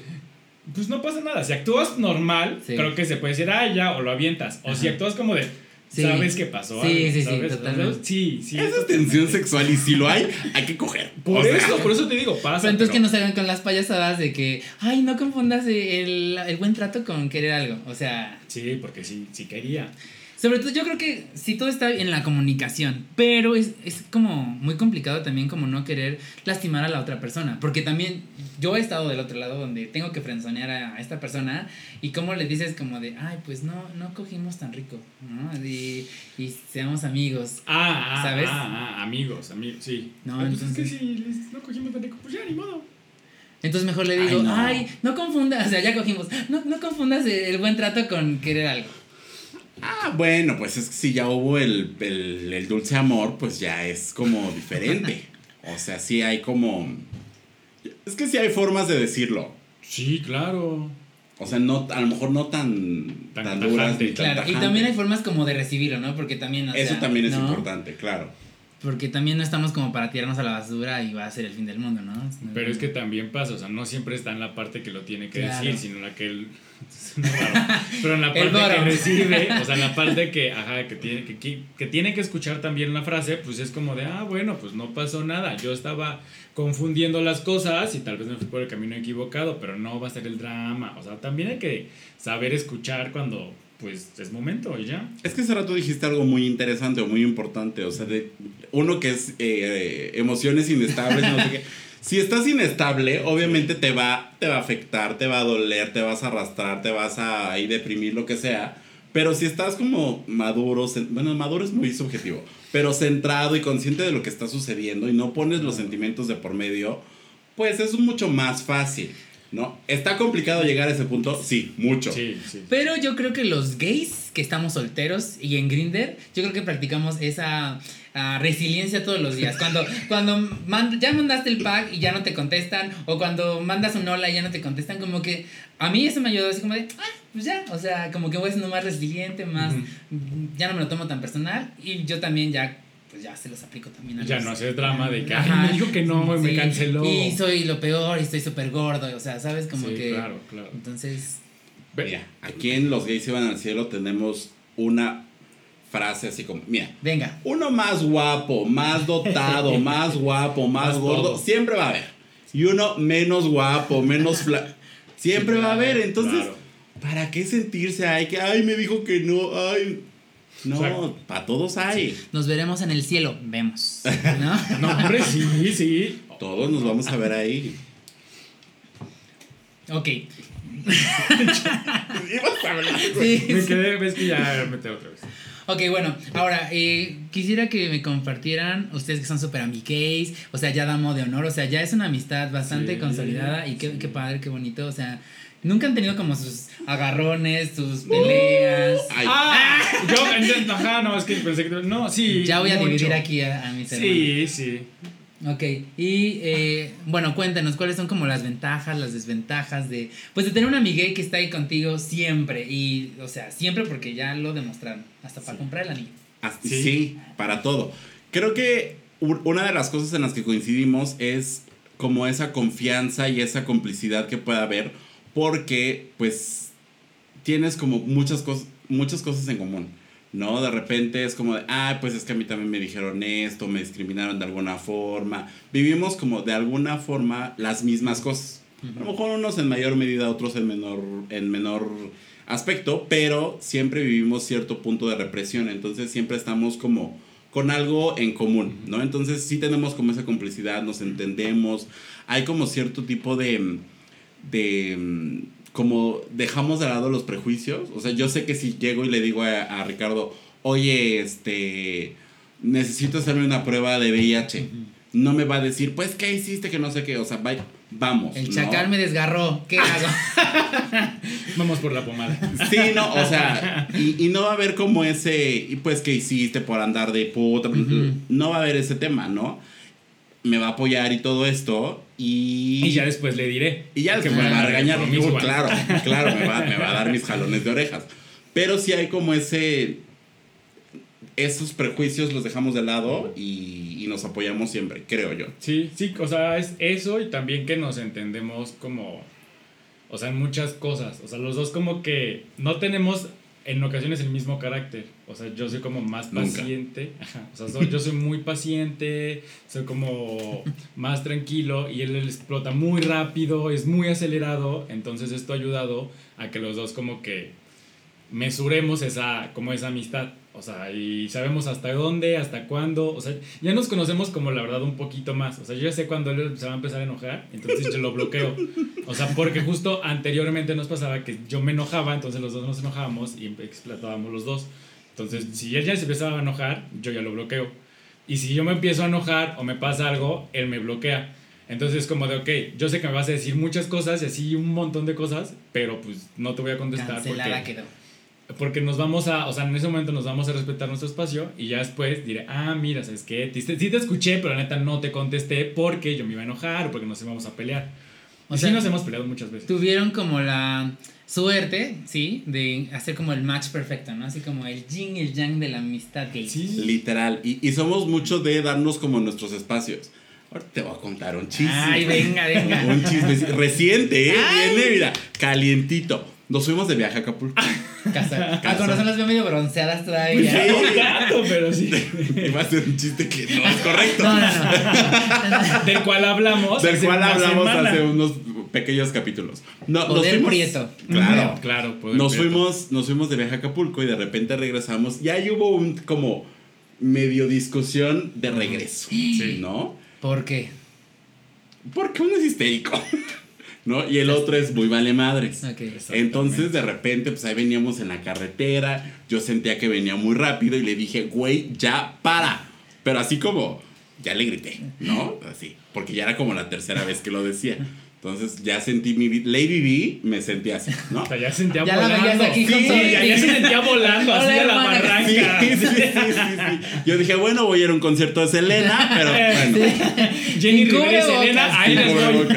Pues no pasa nada. Si actúas normal, Sí. creo que se puede decir, ah, ya, o lo avientas. O si actúas como de. Sí. ¿Sabes qué pasó? Sí, sí, sí, ¿Sabes? totalmente. Sí, sí. Esa es tensión sexual y si lo hay, hay que coger. Por O sea, eso, por eso te digo, pasa. Pero entonces pero- que no se hagan con las payasadas de que, ay, no confundas el, el buen trato con querer algo. O sea, Sí, porque sí, sí quería. Sobre todo yo creo que sí todo está en la comunicación, pero es, es como muy complicado también como no querer lastimar a la otra persona. Porque también yo he estado del otro lado donde tengo que frenzonear a, esta persona y como le dices como de, ay, pues no, no cogimos tan rico, ¿no? Y, y seamos amigos. Ah, ah, ¿Sabes? Ah, ah, amigos, amigos, sí. No, Ah, pues entonces- es que si les- no cogimos tan rico, pues ya, ni modo. Entonces mejor le Ay, digo, no. ay, no confundas, o sea, ya cogimos, no, no confundas el buen trato con querer algo. Ah, bueno, pues es que si ya hubo el, el, el dulce amor, pues ya es como diferente. O sea, sí hay como... Es que sí hay formas de decirlo. Sí, claro. O sea, no, a lo mejor no tan, Tan tan, duras tajante. ni tan Claro, y también hay formas como de recibirlo, ¿no? Porque también, o Eso sea, también es ¿no? importante, claro. Porque también no estamos como para tirarnos a la basura y va a ser el fin del mundo, ¿no? Pero es que también pasa, o sea, no siempre está en la parte que lo tiene que Claro. decir, sino en la que él. pero en la parte que recibe, o sea, en la parte que, ajá, que tiene que, que, que tiene que escuchar también la frase, pues es como de, ah, bueno, pues no pasó nada. Yo estaba confundiendo las cosas y tal vez me fui por el camino equivocado, pero no va a ser el drama. O sea, también hay que saber escuchar cuando, pues, es momento y ya. Es que hace rato dijiste algo muy interesante o muy importante. O sea, de uno que es eh, eh, emociones inestables, no sé qué. Si estás inestable, obviamente te va, te va a afectar, te va a doler, te vas a arrastrar, te vas a ahí deprimir, lo que sea. Pero si estás como maduro, bueno, maduro es muy subjetivo, pero centrado y consciente de lo que está sucediendo y no pones los sentimientos de por medio, pues es mucho más fácil, ¿no? ¿Está complicado llegar a ese punto? Sí, mucho. Sí, sí. Pero yo creo que los gays que estamos solteros y en Grinder, yo creo que practicamos esa ah, resiliencia todos los días. Cuando, cuando mand- ya mandaste el pack y ya no te contestan, o cuando mandas un hola y ya no te contestan, como que a mí eso me ayudó así como de, ah, pues ya, o sea, como que voy siendo más resiliente, más, ya no me lo tomo tan personal y yo también ya, pues ya se los aplico también a Ya los- no hacer drama de que, Ajá. "Ay, me dijo que no, me Sí, canceló. Y soy lo peor y estoy súper gordo, o sea, ¿sabes? Como Sí, que... claro, claro. Entonces... Mira, aquí en Los Gays Iban al Cielo tenemos una frase así como, mira, Venga. uno más guapo, más dotado, más guapo, más Más gordo, todo. siempre va a haber. Y uno menos guapo, menos fla... Siempre va a haber. Entonces, Claro. ¿para qué sentirse? Ay, que, ay, me dijo que no, ay. No, Exacto. para todos hay. Nos veremos en el cielo. Vemos. ¿No? No, hombre, sí, sí. Todos nos vamos a ver ahí. ok. Ibas a hablar. Sí, Me sí. quedé, ves que ya me metí otra vez. Ok, bueno, ahora eh, quisiera que me compartieran ustedes que son súper amigues, o sea, ya damos de honor, o sea, ya es una amistad bastante Sí. consolidada y qué, qué padre, qué bonito, o sea, nunca han tenido como sus agarrones, sus peleas. Ay, Ah, yo, ent- ajá, no, es que pensé que. No, sí. ya voy a mucho. dividir aquí a, a mis hermanos. Sí, sí. Ok, y eh, bueno, cuéntanos cuáles son como las ventajas, las desventajas de, pues de tener un amigue que está ahí contigo siempre y, o sea, siempre porque ya lo demostraron, hasta para comprar el anillo. Así- Sí. sí. para todo. Creo que una de las cosas en las que coincidimos es como esa confianza y esa complicidad que puede haber porque pues tienes como muchas cosas muchas cosas en común. ¿No? De repente es como de, ah, pues es que a mí también me dijeron esto, me discriminaron de alguna forma. Vivimos como de alguna forma las mismas cosas. A lo mejor unos en mayor medida, otros en menor, en menor aspecto, pero siempre vivimos cierto punto de represión, entonces siempre estamos como con algo en común, ¿no? Entonces sí tenemos como esa complicidad, nos entendemos, hay como cierto tipo de, de como dejamos de lado los prejuicios. O sea, yo sé que si llego y le digo a, a Ricardo, oye, este, necesito hacerme una prueba de VIH, no me va a decir, pues, ¿qué hiciste? Que no sé qué. O sea, vaya, vamos. El ¿no? chacal me desgarró. ¿Qué hago? Vamos por la pomada. Sí, no, o sea, y, y no va a haber como ese, y pues, ¿qué hiciste por andar de puta? No va a haber ese tema, ¿no? Me va a apoyar y todo esto, y... Y ya después le diré. Y ya después me va a regañar. igual. claro, claro, me va, me va a dar mis jalones de orejas. Pero sí hay como ese. Esos prejuicios los dejamos de lado y, y nos apoyamos siempre, creo yo. Sí, sí, o sea, es eso y también que nos entendemos como, o sea, en muchas cosas. O sea, los dos como que no tenemos en ocasiones el mismo carácter. O sea, yo soy como más Nunca. paciente. Ajá. O sea, soy- yo soy muy paciente, soy como más tranquilo y él explota muy rápido, es muy acelerado. Entonces esto ha ayudado a que los dos como que mesuremos esa, como esa amistad. O sea, y sabemos hasta dónde, hasta cuándo. O sea, ya nos conocemos como la verdad un poquito más. O sea, yo ya sé cuándo él se va a empezar a enojar, entonces yo lo bloqueo. O sea, porque justo anteriormente nos pasaba que yo me enojaba, entonces los dos nos enojábamos y explotábamos los dos. Entonces, si él ya se empezaba a enojar, yo ya lo bloqueo. Y si yo me empiezo a enojar o me pasa algo, él me bloquea. Entonces es como de, ok, yo sé que me vas a decir muchas cosas y así un montón de cosas, pero pues no te voy a contestar Cancelada porque quedó. Porque nos vamos a, o sea, en ese momento nos vamos a respetar nuestro espacio y ya después diré, ah, mira, ¿sabes qué? Sí te, sí te escuché, pero la neta no te contesté porque yo me iba a enojar o porque nos íbamos a pelear. O O sea, sí nos hemos peleado muchas veces. Tuvieron como la suerte, ¿sí? De hacer como el match perfecto, ¿no? Así como el yin y el yang de la amistad gay. Sí. Literal. Y, y somos mucho de darnos como nuestros espacios. Ahora te voy a contar un chiste. Ay, venga, venga. Un chisme reciente, ¿eh? Ay. Viene, mira, calientito. Nos fuimos de viaje a Acapulco. Casa. Ah, Casa. con razón las veo medio bronceadas todavía. Sí. Un gato, pero sí. Iba a ser un chiste que no es correcto. No, no, no. Del cual hablamos. Del hace cual hablamos semana. hace unos pequeños capítulos. No, Poder Prieto. Claro. Claro, poder Nos prieto. fuimos, nos fuimos de viaje a Acapulco y de repente regresamos. Y ahí hubo un como medio discusión de regreso. Sí. ¿No? ¿Por qué? Porque uno es histérico. ¿No? Y el otro es muy vale madres. Entonces de repente, pues ahí veníamos en la carretera. Yo sentía que venía muy rápido y le dije, güey, ya para. Pero así como, ya le grité, ¿no? Así. Porque ya era como la tercera vez que lo decía. Entonces ya sentí mi. Lady B me sentí así, ¿no? O sea, ya se sentía Ya volando. aquí sí, ya, ya se sentía volando así a la barranca. Sí, sí, sí, sí, sí. Yo dije, bueno, voy a ir a un concierto de Selena, pero bueno. Jenny Rivera y. Selena, ahí les voy.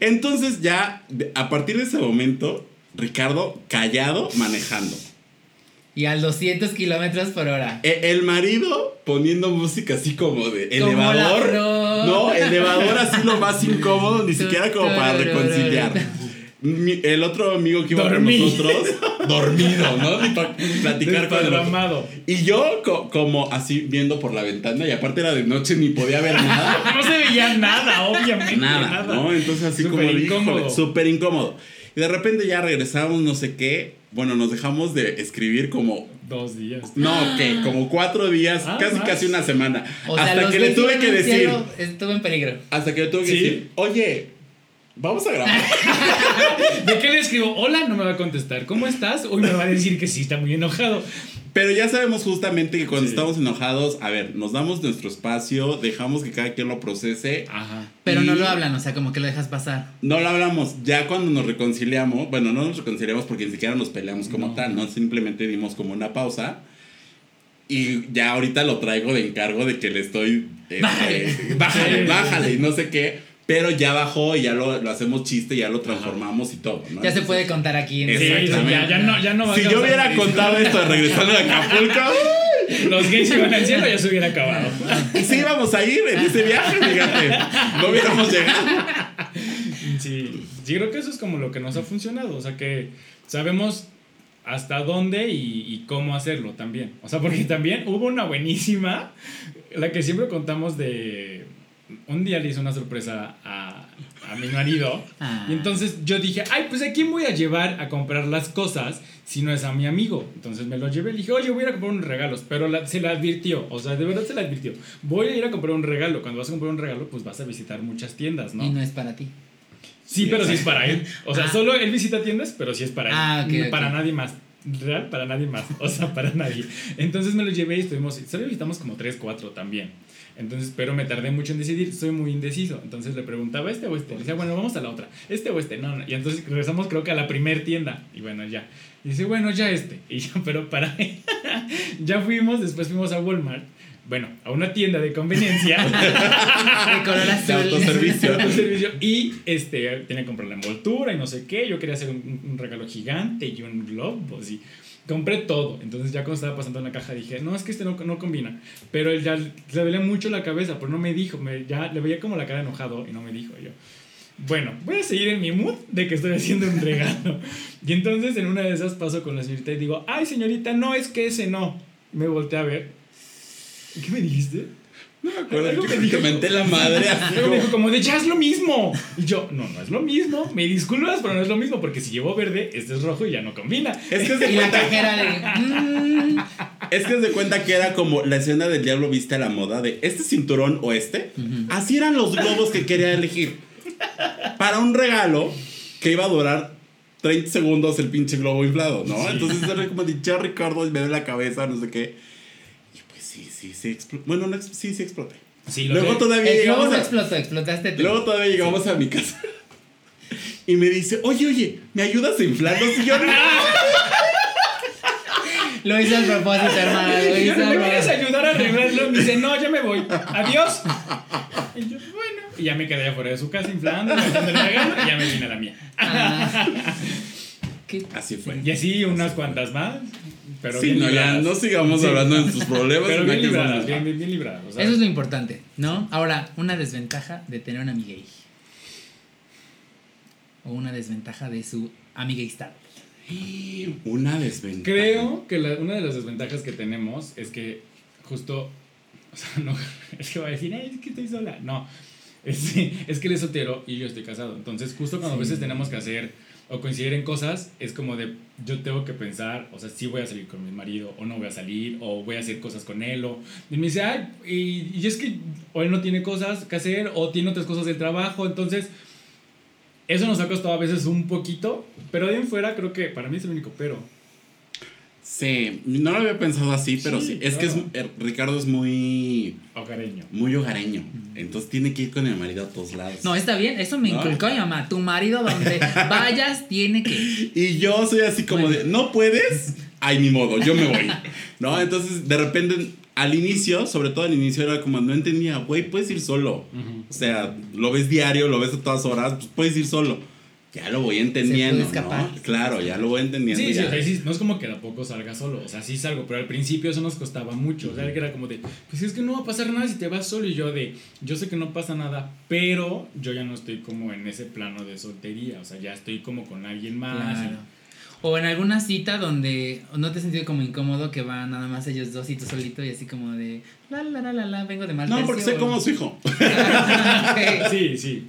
Entonces ya, de- a partir de ese momento, Ricardo callado manejando. Y al 200 kilómetros por hora. E- El marido poniendo música así como de Como elevador. la flor. No, elevador así lo más incómodo, ni siquiera como para reconciliar. Mi- el otro amigo que iba Dormí. con nosotros, dormido, ¿no? Ni para platicar con el otro. Desparramado. Y yo co- como así viendo por la ventana y aparte era de noche ni podía ver nada. No se veía nada, obviamente. nada, ¿no? Entonces así como Súper de, incómodo. súper incómodo. Y de repente ya regresamos, no sé qué. Bueno, nos dejamos de escribir como, Dos días. no, ¿qué? Como cuatro días, Ah, casi más. casi una semana. O hasta que le tuve que decir, Estuvo en peligro. hasta que le tuve que ¿Sí? decir, oye, vamos a grabar. ¿De qué le escribo? Hola, no me va a contestar. ¿Cómo estás? Hoy me va a decir que sí, está muy enojado. Pero ya sabemos justamente que cuando Sí. estamos enojados, a ver, nos damos nuestro espacio, dejamos que cada quien lo procese. Ajá. Pero no lo hablan, o sea, como que lo dejas pasar. No lo hablamos. Ya cuando nos reconciliamos, bueno, no nos reconciliamos porque ni siquiera nos peleamos como No. tal, ¿no? Simplemente dimos como una pausa. Y ya ahorita lo traigo de encargo de que le estoy. este, Bájale. bájale, bájale, y no sé qué. Pero ya bajó y ya lo, lo hacemos chiste, ya lo transformamos y todo, ¿no? Ya se puede contar aquí en Sí, ya, ya no, ya no va a Si yo hubiera contado esto de regresando de Acapulco, Los gays iban al cielo, ya se hubiera acabado. y sí íbamos a ir en ese viaje, fíjate. No hubiéramos llegado. Sí, sí, creo que eso es como lo que nos ha funcionado. O sea, que sabemos hasta dónde y, y cómo hacerlo también. O sea, porque también hubo una buenísima, la que siempre contamos de... Un día le hice una sorpresa a, a mi marido. Ah. Y entonces yo dije, ay, pues a quién voy a llevar a comprar las cosas si no es a mi amigo. Entonces me lo llevé, le dije, oye, voy a ir a comprar unos regalos. Pero la- se le advirtió, o sea, de verdad se le advirtió. Voy a ir a comprar un regalo. Cuando vas a comprar un regalo, pues vas a visitar muchas tiendas, ¿no? Y no es para ti. Sí, pero sí es para él. O sea, Ah. solo él visita tiendas, pero sí es para él. Ah. Para nadie más. Real, para nadie más. O sea, para nadie. Entonces me lo llevé y estuvimos. Solo visitamos como 3, 4 también. Entonces, pero me tardé mucho en decidir. Soy muy indeciso. Entonces le preguntaba, ¿este o este? Le decía, bueno, vamos a la otra. ¿Este o este? No, no. Y entonces regresamos, creo que a la primer tienda. Y bueno, ya. Y dice, bueno, ya este. Y yo, pero para. ya fuimos, después fuimos a Walmart. Bueno, a una tienda de conveniencia. De color De autoservicio. de autoservicio, y este tenía que comprar la envoltura y no sé qué. Yo quería hacer un, un regalo gigante y un globo. Y compré todo. Entonces, ya cuando estaba pasando en la caja, dije, no, es que este no, no combina. Pero él ya le dolía mucho la cabeza, pero no me dijo. Me, ya le veía como la cara enojado y no me dijo yo. Bueno, voy a seguir en mi mood de que estoy haciendo un regalo. Y entonces en una de esas paso con la señorita y digo, ay señorita, no, es que ese no. Me volteé a ver. ¿Qué me dijiste? No me acuerdo que me dijo. menté la madre así Luego me dijo como de ya es lo mismo. Y yo, no, no es lo mismo. Me disculpas, pero no es lo mismo porque si llevo verde, este es rojo y ya no combina. Es que se Y la cajera de. mm, Es que se cuenta que era como la escena del diablo viste a la moda de este cinturón o este. Así eran los globos que quería elegir. Para un regalo que iba a durar 30 segundos el pinche globo inflado, ¿no? Entonces era como de ya Ricardo me da la cabeza, no sé qué. Sí, sí, sí explotó. Bueno, no, sí, sí exploté. Sí, lo Luego que- todavía El llegamos no a, explotó, explotaste tú. luego todavía llegamos a mi casa. Y me dice, oye, oye, ¿me ayudas a inflarlos? Y yo, no. Lo hice a propósito, hermano. Lo hice ¿Me quieres ayudar a arreglarlo? Me dice, no, ya me voy. Adiós. Y yo, bueno. Y ya me quedé afuera de su casa inflando, y ya me vine a la mía. Ah. ¿Qué? Así fue. Y así unas cuantas más. Pero sí, bien no, ya no sigamos Sí. hablando de tus problemas. Pero bien libradas, bien, bien, bien libradas. o sea, Eso es lo importante, ¿no? Ahora, una desventaja de tener una amiga gay. O una desventaja de su amiga estar. Una desventaja. Creo que la- una de las desventajas que tenemos es que justo, o sea, no, es que va a decir, "Ay, es que estoy sola. No, es, es que él es soltero y yo estoy casado. Entonces, justo cuando a veces tenemos que hacer o coincidir en cosas, es como de, yo tengo que pensar, o sea, si voy a salir con mi marido o no voy a salir, o voy a hacer cosas con él, o me dice, ay, y, y es que o él no tiene cosas que hacer, o tiene otras cosas del trabajo, entonces... Eso nos ha costado a veces un poquito, pero de en fuera creo que para mí es el único pero. Sí, no lo había pensado así, pero sí. Sí, Es que es, eh, Ricardo es muy, Hogareño. muy hogareño. Entonces tiene que ir con el marido a todos lados. No, está bien, eso me ¿No? inculcó mi mamá. Tu marido, donde vayas, tiene que. ir. Y yo soy así como Bueno. de, no puedes, ay, ni modo, yo me voy. ¿No? Entonces, de repente, al inicio, sobre todo al inicio, era como, no entendía, güey, puedes ir solo. O sea, lo ves diario, lo ves a todas horas, pues puedes ir solo. Ya lo voy entendiendo, Se puede escapar. ¿no? Claro, ya lo voy entendiendo. Sí, sí, ya. o sea, sí, no es como que de a poco salga solo, o sea, sí salgo, pero al principio eso nos costaba mucho, o sea, que era como de, pues es que no va a pasar nada si te vas solo y yo de, yo sé que no pasa nada, pero yo ya no estoy como en ese plano de soltería, o sea, ya estoy como con alguien más. Claro. O en alguna cita donde no te has sentido como incómodo que van nada más ellos dos y tú solito y así como de la la la la la vengo de mal No, porque tercio", soy o- como su hijo. Ok. Sí, sí.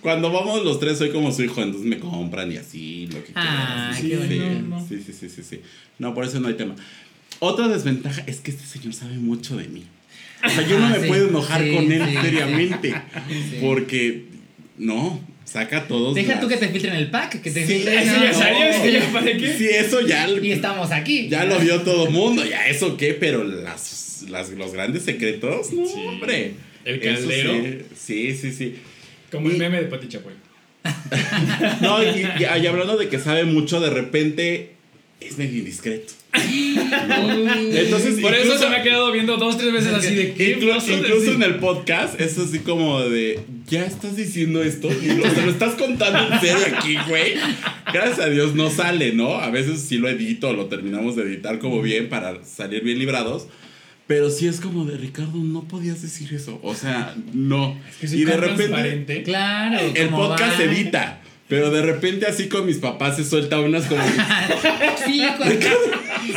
Cuando vamos los tres soy como su hijo, entonces me compran y así, lo que Ah, quieras. qué sí, bonito. sí, sí, sí, sí, sí. No, por eso no hay tema. Otra desventaja es que este señor sabe mucho de mí. O sea, yo no Ah, me sí, puedo enojar sí, con él sí, seriamente. Sí. Porque, no, saca todos. Deja las- tú que te filtren el pack, que te Sí, filtren. eso ya no, salió, no. ya para qué. Sí, eso ya, Y estamos aquí. ya lo vio todo el mundo. Ya, eso qué, pero las, las, los grandes secretos, no, Sí. hombre. El caldero. Sí, sí, sí. Como el Y- meme de Pati Chapoy. No, y, y- y hablando de que sabe mucho, de repente es medio indiscreto. Entonces, Por eso incluso- se me ha quedado viendo dos, tres veces así de a incluso decir? en el podcast es así como de, ya estás diciendo esto, y lo, lo estás contando en serio aquí, güey. Gracias a Dios no sale, ¿no? A veces sí lo edito, lo terminamos de editar como bien para salir bien librados. Pero sí es como de, Ricardo, no podías decir eso. O sea, no. Es que soy y de repente transparente. Claro. el podcast va. edita. Pero de repente así con mis papás se suelta unas como... Sí, con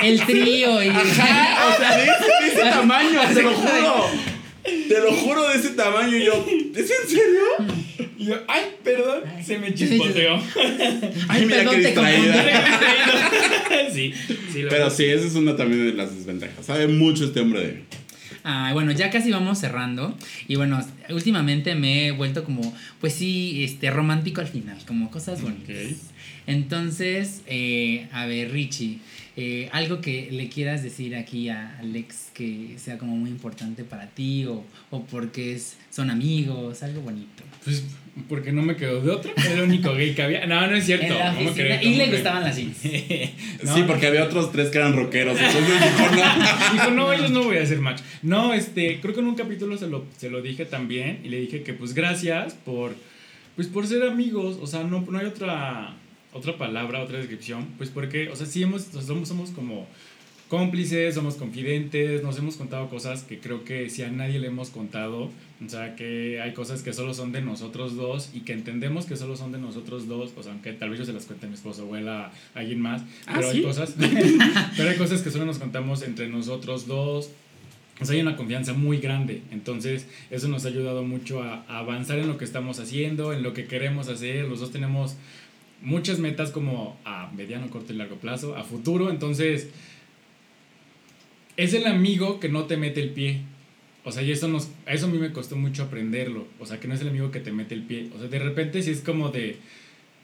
el trío y. Ajá, o sea, de ese, de ese tamaño, te lo juro. Te lo juro de ese tamaño. Y yo, ¿es en serio? Y yo, ay, perdón, se me chispoteó. Ay, mira perdón, qué te distraída. sí, sí, lo Pero sí, esa es una también de las desventajas. Sabe mucho este hombre de mí. Ah, bueno, ya casi vamos cerrando. Y bueno, últimamente me he vuelto como, pues sí, este, romántico al final, como cosas bonitas. Entonces, eh, a ver, Richie, eh, algo que le quieras decir aquí a Alex que sea como muy importante para ti o, o porque es, son amigos, algo bonito. Pues porque no me quedó de otra. Era el único gay que había. No, no es cierto. En la ¿cómo oficina, crees? y ¿Cómo le gustaban las jeans. No, sí, porque había otros tres que eran rockeros. Entonces dijo, no. Dijo, no, ellos no voy a hacer match. No, este, creo que en un capítulo se lo, se lo dije también y le dije que pues gracias por, pues por ser amigos, o sea, no, no hay otra, otra palabra, otra descripción, pues porque, o sea, sí hemos, somos, somos como cómplices, somos confidentes, nos hemos contado cosas que creo que si a nadie le hemos contado, o sea, que hay cosas que solo son de nosotros dos y que entendemos que solo son de nosotros dos, o sea, aunque tal vez yo se las cuente a mi esposo o a alguien más, Ah, pero ¿sí? hay cosas, pero hay cosas que solo nos contamos entre nosotros dos. O sea, hay una confianza muy grande. Entonces, eso nos ha ayudado mucho a, a avanzar en lo que estamos haciendo, en lo que queremos hacer. Los dos tenemos muchas metas como a mediano, corto y largo plazo, a futuro. Entonces, es el amigo que no te mete el pie. O sea, y eso, nos, eso a mí me costó mucho aprenderlo. O sea, que no es el amigo que te mete el pie. O sea, de repente si es como de,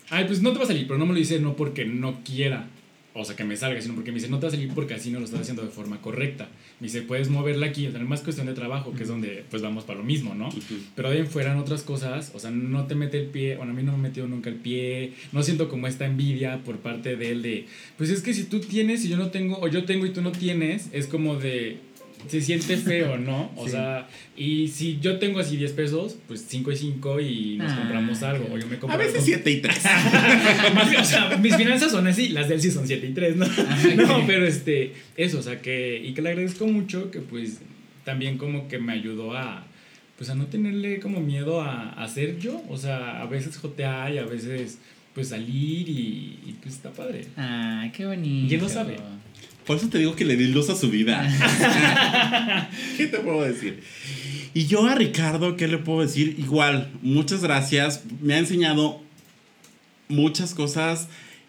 ay, pues no te va a salir, pero no me lo dice no porque no quiera. O sea, que me salga, sino porque me dice, no te va a salir porque así no lo estás haciendo de forma correcta. Me dice, puedes moverla aquí. O sea, es más cuestión de trabajo, que es donde pues vamos para lo mismo, ¿no? Pero de ahí en fuera en otras cosas, o sea, no te mete el pie, bueno, a mí no me ha metido nunca el pie, no siento como esta envidia por parte de él de, pues es que si tú tienes y yo no tengo, o yo tengo y tú no tienes, es como de, se siente feo, ¿no? O Sí. sea, y si yo tengo así 10 pesos, pues 5 y 5 y nos Ah, compramos algo, o yo me compro A veces algo. 7 y 3. Más bien, o sea, mis finanzas son así, las de él sí son 7 y 3, ¿no? No, pero este, eso, o sea, que, y que le agradezco mucho que pues también como que me ayudó a, pues a no tenerle como miedo a, a ser yo, o sea, a veces jotear y a veces pues salir y, y, pues está padre. Ah, qué bonito. ¿Quién lo sabe? Por eso te digo que le di luz a su vida. ¿Qué te puedo decir? Y yo a Ricardo, ¿qué le puedo decir? Igual, muchas gracias. Me ha enseñado muchas cosas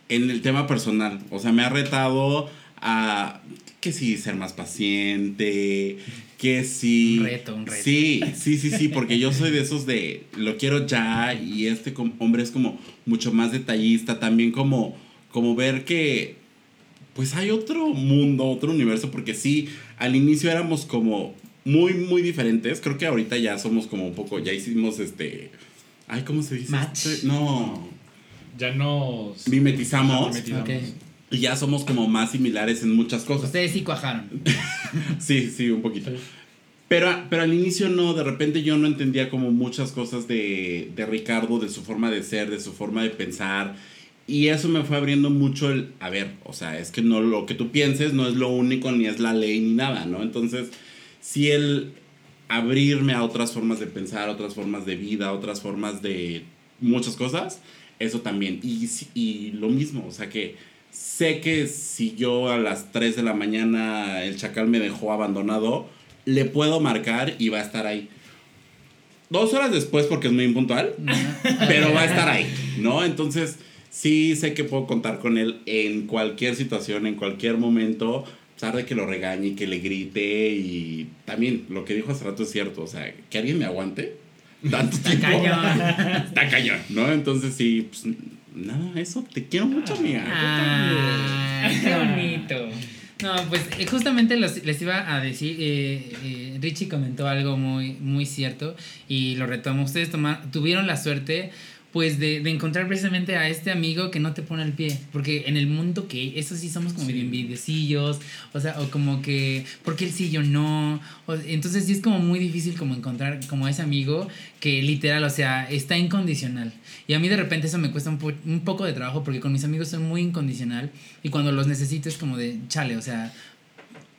en el tema personal. O sea, me ha retado a que sí, ser más paciente, que sí. Un reto, un reto. Sí, sí, sí, sí, porque yo soy de esos de lo quiero ya y este hombre es como mucho más detallista, también como, como ver que pues hay otro mundo, otro universo, porque sí, al inicio éramos como muy, muy diferentes. Creo que ahorita ya somos como un poco, ya hicimos este. Ay, ¿cómo se dice? Match. Este? No. Ya nos... Mimetizamos. Ajá, mimetizamos. Ok. Y ya somos como más similares en muchas cosas. Ustedes sí cuajaron. Sí, sí, un poquito. Pero, pero al inicio no, de repente yo no entendía como muchas cosas de, de Ricardo, de su forma de ser, de su forma de pensar. Y eso me fue abriendo mucho el, a ver, o sea, es que no lo que tú pienses no es lo único, ni es la ley, ni nada, ¿no? Entonces, sí el abrirme a otras formas de pensar, otras formas de vida, otras formas de muchas cosas, eso también. Y, si- y lo mismo, o sea que sé que si yo a las 3 de la mañana el chacal me dejó abandonado, le puedo marcar y va a estar ahí. Dos horas después porque es muy impuntual, pero va a estar ahí, ¿no? Entonces, sí sé que puedo contar con él en cualquier situación, en cualquier momento, a pesar de que lo regañe y que le grite y también lo que dijo hace rato es cierto, o sea, que alguien me aguante tanto tiempo. Cañón. Está cañón, ¿no? Entonces, sí, pues nada, eso, te quiero mucho, amiga. Ah, qué bonito. No, pues eh, justamente los- les iba a decir, eh, eh, Richie comentó algo muy, muy cierto y lo retomo. Ustedes toma- tuvieron la suerte pues de, de encontrar precisamente a este amigo que no te pone el pie, porque en el mundo que eso sí somos como medio envidiosillos, o sea, o como que, porque él sí, yo no, o- entonces sí es como muy difícil como encontrar como ese amigo que literal, o sea, está incondicional. Y a mí de repente eso me cuesta un, po- un poco de trabajo porque con mis amigos soy muy incondicional y cuando los necesito es como de, chale, o sea,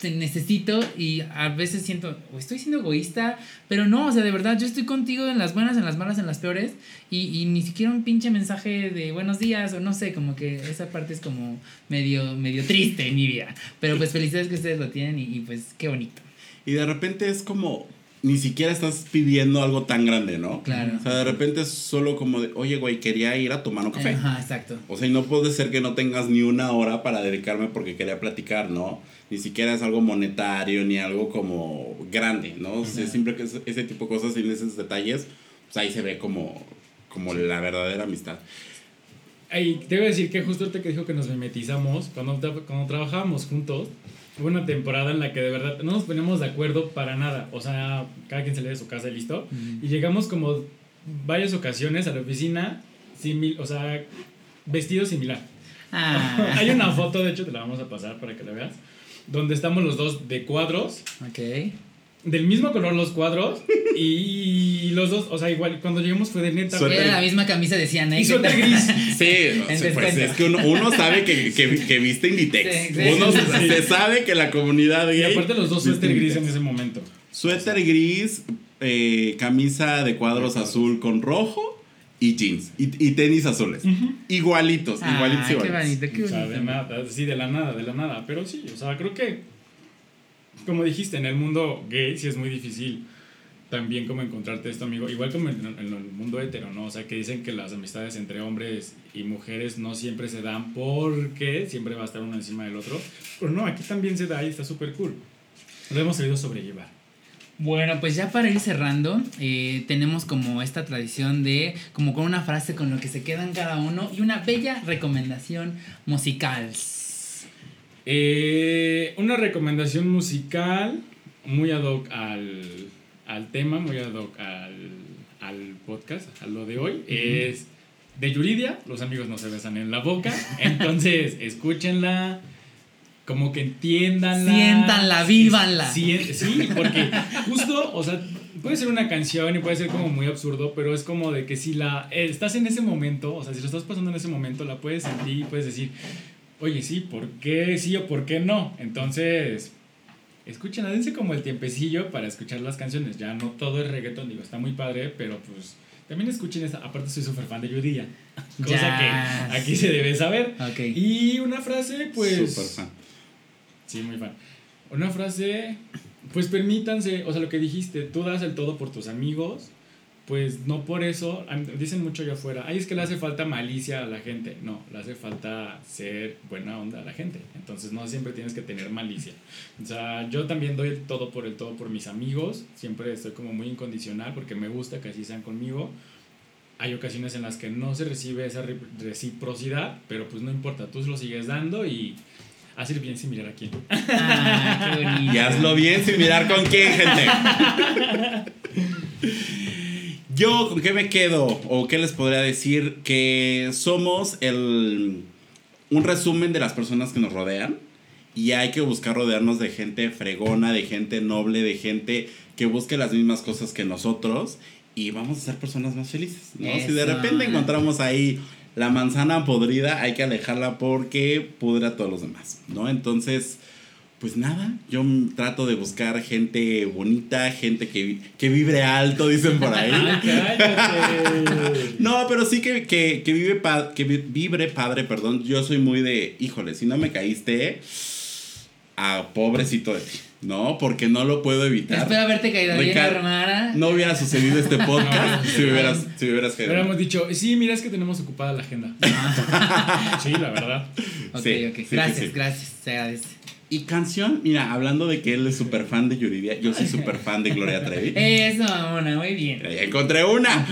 te necesito y a veces siento, o estoy siendo egoísta, pero no, o sea, de verdad, yo estoy contigo en las buenas, en las malas, en las peores y, y ni siquiera un pinche mensaje de buenos días o no sé, como que esa parte es como medio, medio triste en mi vida. Pero pues felicidades que ustedes lo tienen y, y, pues qué bonito. Y de repente es como, ni siquiera estás pidiendo algo tan grande, ¿no? Claro. O sea, de repente es solo como de, oye, güey, quería ir a tomar un café. Ajá, exacto. O sea, y no puede ser que no tengas ni una hora para dedicarme porque quería platicar, ¿no? Ni siquiera es algo monetario, ni algo como grande, ¿no? O sea, siempre que es ese tipo de cosas y en esos detalles, pues ahí se ve como, como la verdadera amistad. Ay, te voy a decir que justo ahorita que dijo que nos mimetizamos, cuando, cuando trabajábamos juntos, hubo una temporada en la que de verdad no nos poníamos de acuerdo para nada. O sea, cada quien salía de su casa y listo. Y llegamos como varias ocasiones a la oficina, simil, o sea, vestidos similar. Ah, Hay una foto, de hecho, te la vamos a pasar para que la veas, donde estamos los dos de cuadros, ok. del mismo color los cuadros, y los dos, o sea, igual, cuando llegamos fue de neta. Era la misma camisa de Ciana. Y suéter gris. Sí, o En sea, pues es que uno, uno sabe que, que, que viste Inditex. Sí, sí. Uno se, Sí. se sabe que la comunidad Y aparte los dos suéter gris en ese momento. Suéter gris, eh, camisa de cuadros azul con rojo y jeans. Y, y tenis azules. Igualitos, Ah, igualitos, qué igualitos. bonito, qué O sea, bonito. de nada, sí, de la nada, de la nada. Pero sí, o sea, creo que, como dijiste, en el mundo gay sí es muy difícil también como encontrarte esto, amigo. Igual como en, en el mundo hetero, ¿no? O sea, que dicen que las amistades entre hombres y mujeres no siempre se dan porque siempre va a estar uno encima del otro. Pero no, aquí también se da y está súper cool. Lo hemos sabido sobrellevar. Bueno, pues ya para ir cerrando, eh, tenemos como esta tradición de, como con una frase con lo que se quedan cada uno y una bella recomendación musical. Eh, una recomendación musical muy ad hoc al, al tema, muy ad hoc al, al podcast, a lo de hoy, es de Yuridia, los amigos no se besan en la boca, entonces escúchenla, como que entiéndanla. Siéntanla, vívanla. Sí, sí, porque justo, o sea, puede ser una canción y puede ser como muy absurdo, pero es como de que si la eh, estás en ese momento, o sea, si lo estás pasando en ese momento, la puedes sentir y puedes decir, oye, sí, ¿por qué sí o por qué no? Entonces, escúchenla, dense como el tiempecillo para escuchar las canciones. Ya no todo es reggaeton, digo, está muy padre, pero pues también escuchen esta. Aparte, soy súper fan de Yudía, cosa Yes. que aquí se debe saber. Ok. Y una frase, pues. Súper fan. Sí, muy fan. Una frase, pues permítanse, o sea, lo que dijiste, tú das el todo por tus amigos, pues no por eso, dicen mucho allá afuera, ay, es que le hace falta malicia a la gente. No, le hace falta ser buena onda a la gente. Entonces no siempre tienes que tener malicia. O sea, yo también doy el todo por el todo por mis amigos, siempre estoy como muy incondicional porque me gusta que así sean conmigo. Hay ocasiones en las que no se recibe esa re- reciprocidad, pero pues no importa, tú lo sigues dando y hacer bien sin mirar a quién. Ah, qué bonito. Y hazlo bien sin mirar con quién, gente. Yo, ¿con qué me quedo? ¿O qué les podría decir? Que somos el, un resumen de las personas que nos rodean. Y hay que buscar rodearnos de gente fregona, de gente noble, de gente que busque las mismas cosas que nosotros. Y vamos a ser personas más felices, ¿no? Si de repente encontramos ahí la manzana podrida, hay que alejarla porque pudre a todos los demás, ¿no? Entonces, pues nada, yo trato de buscar gente bonita, gente que, que vibre alto, dicen por ahí. cállate! No, pero sí que, que, que vive pa- que vi- vibre padre, perdón. Yo soy muy de, híjole, si no me caíste, a pobrecito de ti, ¿no? Porque no lo puedo evitar. Espero haberte caído bien, hermana. No hubiera sucedido este podcast No. si me hubieras, si me hubieras caído. Hubiéramos dicho, sí, mira, es que tenemos ocupada la agenda. sí, la verdad. Ok, Sí, ok. sí, gracias, sí. gracias. Se agradece. Y canción, mira, hablando de que él es súper fan de Yuridia, yo soy súper fan de Gloria Trevi. Eso, mamona, muy bien. Encontré una.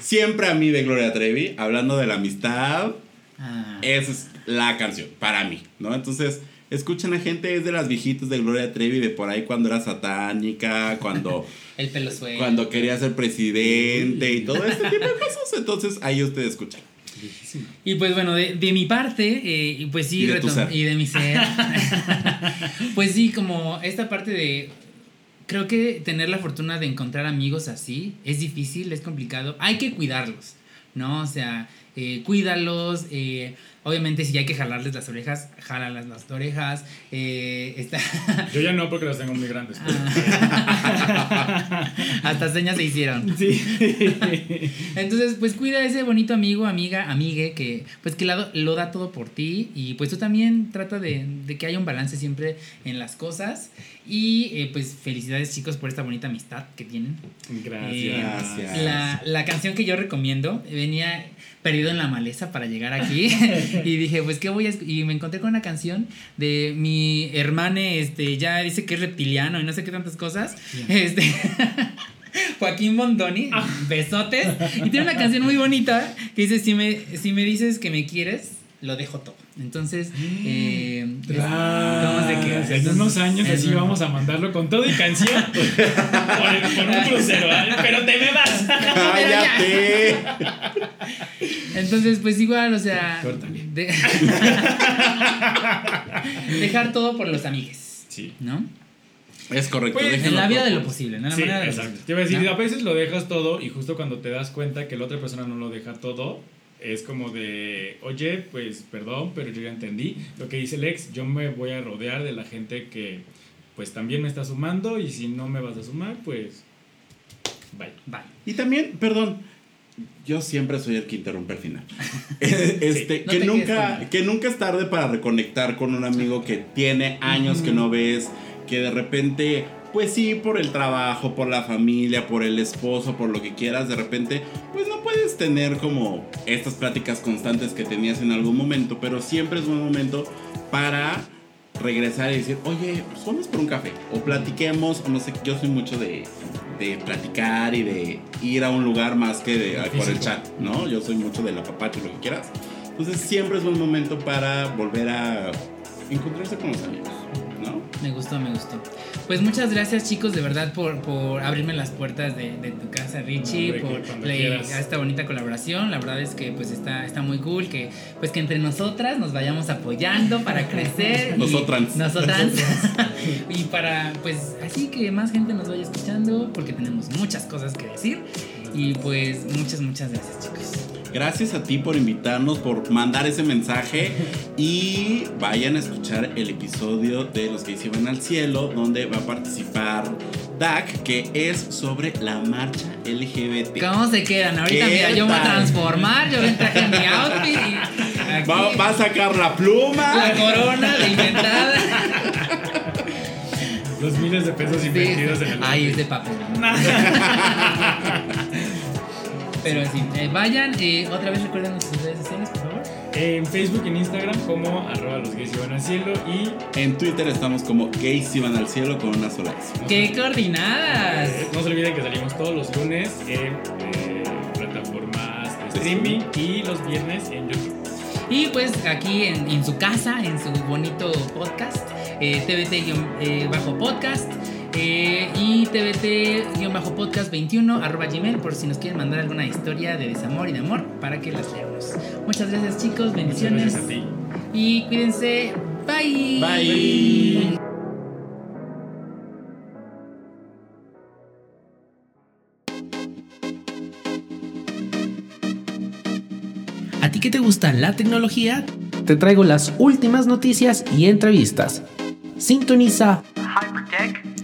Siempre a mí de Gloria Trevi, hablando de la amistad, Ah. esa es la canción, para mí, ¿no? Entonces, escuchen a gente, es de las viejitas de Gloria Trevi, de por ahí cuando era satánica, cuando, El pelo suelto. cuando quería ser presidente y todo este tipo de cosas. Entonces, ahí ustedes escuchan. Y pues bueno, de, de mi parte, eh, y pues sí, Y de tu retom- ser. y de mi ser. pues sí, como esta parte de. Creo que tener la fortuna de encontrar amigos así es difícil, es complicado. Hay que cuidarlos, ¿no? O sea, eh, cuídalos. eh, obviamente, si hay que jalarles las orejas, jálalas las orejas. eh, está. Yo ya no porque las tengo muy grandes. pero- Ah. Hasta señas se hicieron. Sí. Entonces, pues cuida a ese bonito amigo, amiga, amigue que pues que la- lo da todo por ti y pues tú también trata de, de que haya un balance siempre en las cosas Y eh, pues felicidades chicos por esta bonita amistad que tienen. Gracias. Eh, Gracias. La, la canción que yo recomiendo venía perdido en la maleza para llegar aquí y dije pues qué voy a esc-?" y me encontré con una canción de mi hermane este ya dice que es reptiliano y no sé qué tantas cosas este Joaquín Bondoni besotes y tiene una canción muy bonita que dice si me si me dices que me quieres lo dejo todo entonces eh, es- ¿cómo se queda? En unos años así vamos a mandarlo con todo y canción por, por un crucero, ¿eh? pero te me vas. ¡Cállate! Entonces, pues igual, o sea. De- Dejar todo por los amigues, Sí. ¿no? Es correcto. Pues, En la vida de lo posible, ¿no? En la Sí, manera de exacto. Te iba a decir, ¿no? a veces lo dejas todo y justo cuando te das cuenta que la otra persona no lo deja todo, es como de, oye, pues perdón, pero yo ya entendí. Lo que dice Lex, yo me voy a rodear de la gente que pues también me está sumando y si no me vas a sumar, pues bye. Bye. Y también, perdón, yo siempre soy el que interrumpe al final. este, No que, nunca, que nunca es tarde para reconectar con un amigo que tiene años que no ves, que de repente, pues sí, por el trabajo, por la familia, por el esposo, por lo que quieras, de repente, pues no puedes tener como estas pláticas constantes que tenías en algún momento, pero siempre es buen momento para regresar y decir, oye, pues vamos por un café, o platiquemos, o no sé, yo soy mucho de, de platicar y de ir a un lugar más que de, por el chat, ¿no? Yo soy mucho del apapacho, lo que quieras. Entonces siempre es buen momento para volver a encontrarse con los amigos. Me gustó, me gustó. Pues muchas gracias, chicos, de verdad, por, por abrirme las puertas de, de tu casa, Richie, Hombre, que por esta bonita colaboración. La verdad es que pues está, está muy cool que pues que entre nosotras nos vayamos apoyando para crecer. y- Nosotrans. Nosotrans. y para pues así que más gente nos vaya escuchando porque tenemos muchas cosas que decir. Y pues muchas, muchas gracias, chicos. Gracias a ti por invitarnos, por mandar ese mensaje y vayan a escuchar el episodio de Los que se van al cielo, donde va a participar Dak, que es sobre la marcha LGBT. ¿Cómo se quedan? Ahorita, ¿Qué mira, yo me voy a transformar, yo me traje mi outfit y aquí, Va, va a sacar la pluma. la corona de inventada. Los miles de pesos invertidos en el Ay, es de papel. Pero sí, eh, vayan, eh, otra vez recuerden nuestras redes sociales, por favor. En Facebook y en Instagram como arroba los gays y van al cielo y En Twitter estamos como gays y van al cielo con una sola S. ¡Qué coordinadas! Eh, No se olviden que salimos todos los lunes en eh, plataformas de streaming y los viernes en YouTube. Y pues aquí en, en su casa, en su bonito podcast, eh, TBT-podcast eh, y TBT-podcast 21 arroba gmail por si nos quieren mandar alguna historia de desamor y de amor para que las leamos. Muchas gracias chicos, Muchas bendiciones gracias a ti. y cuídense. Bye. Bye. ¿A ti que te gusta la tecnología? Te traigo las últimas noticias y entrevistas. Sintoniza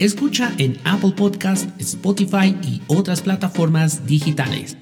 Escucha en Apple Podcast, Spotify y otras plataformas digitales.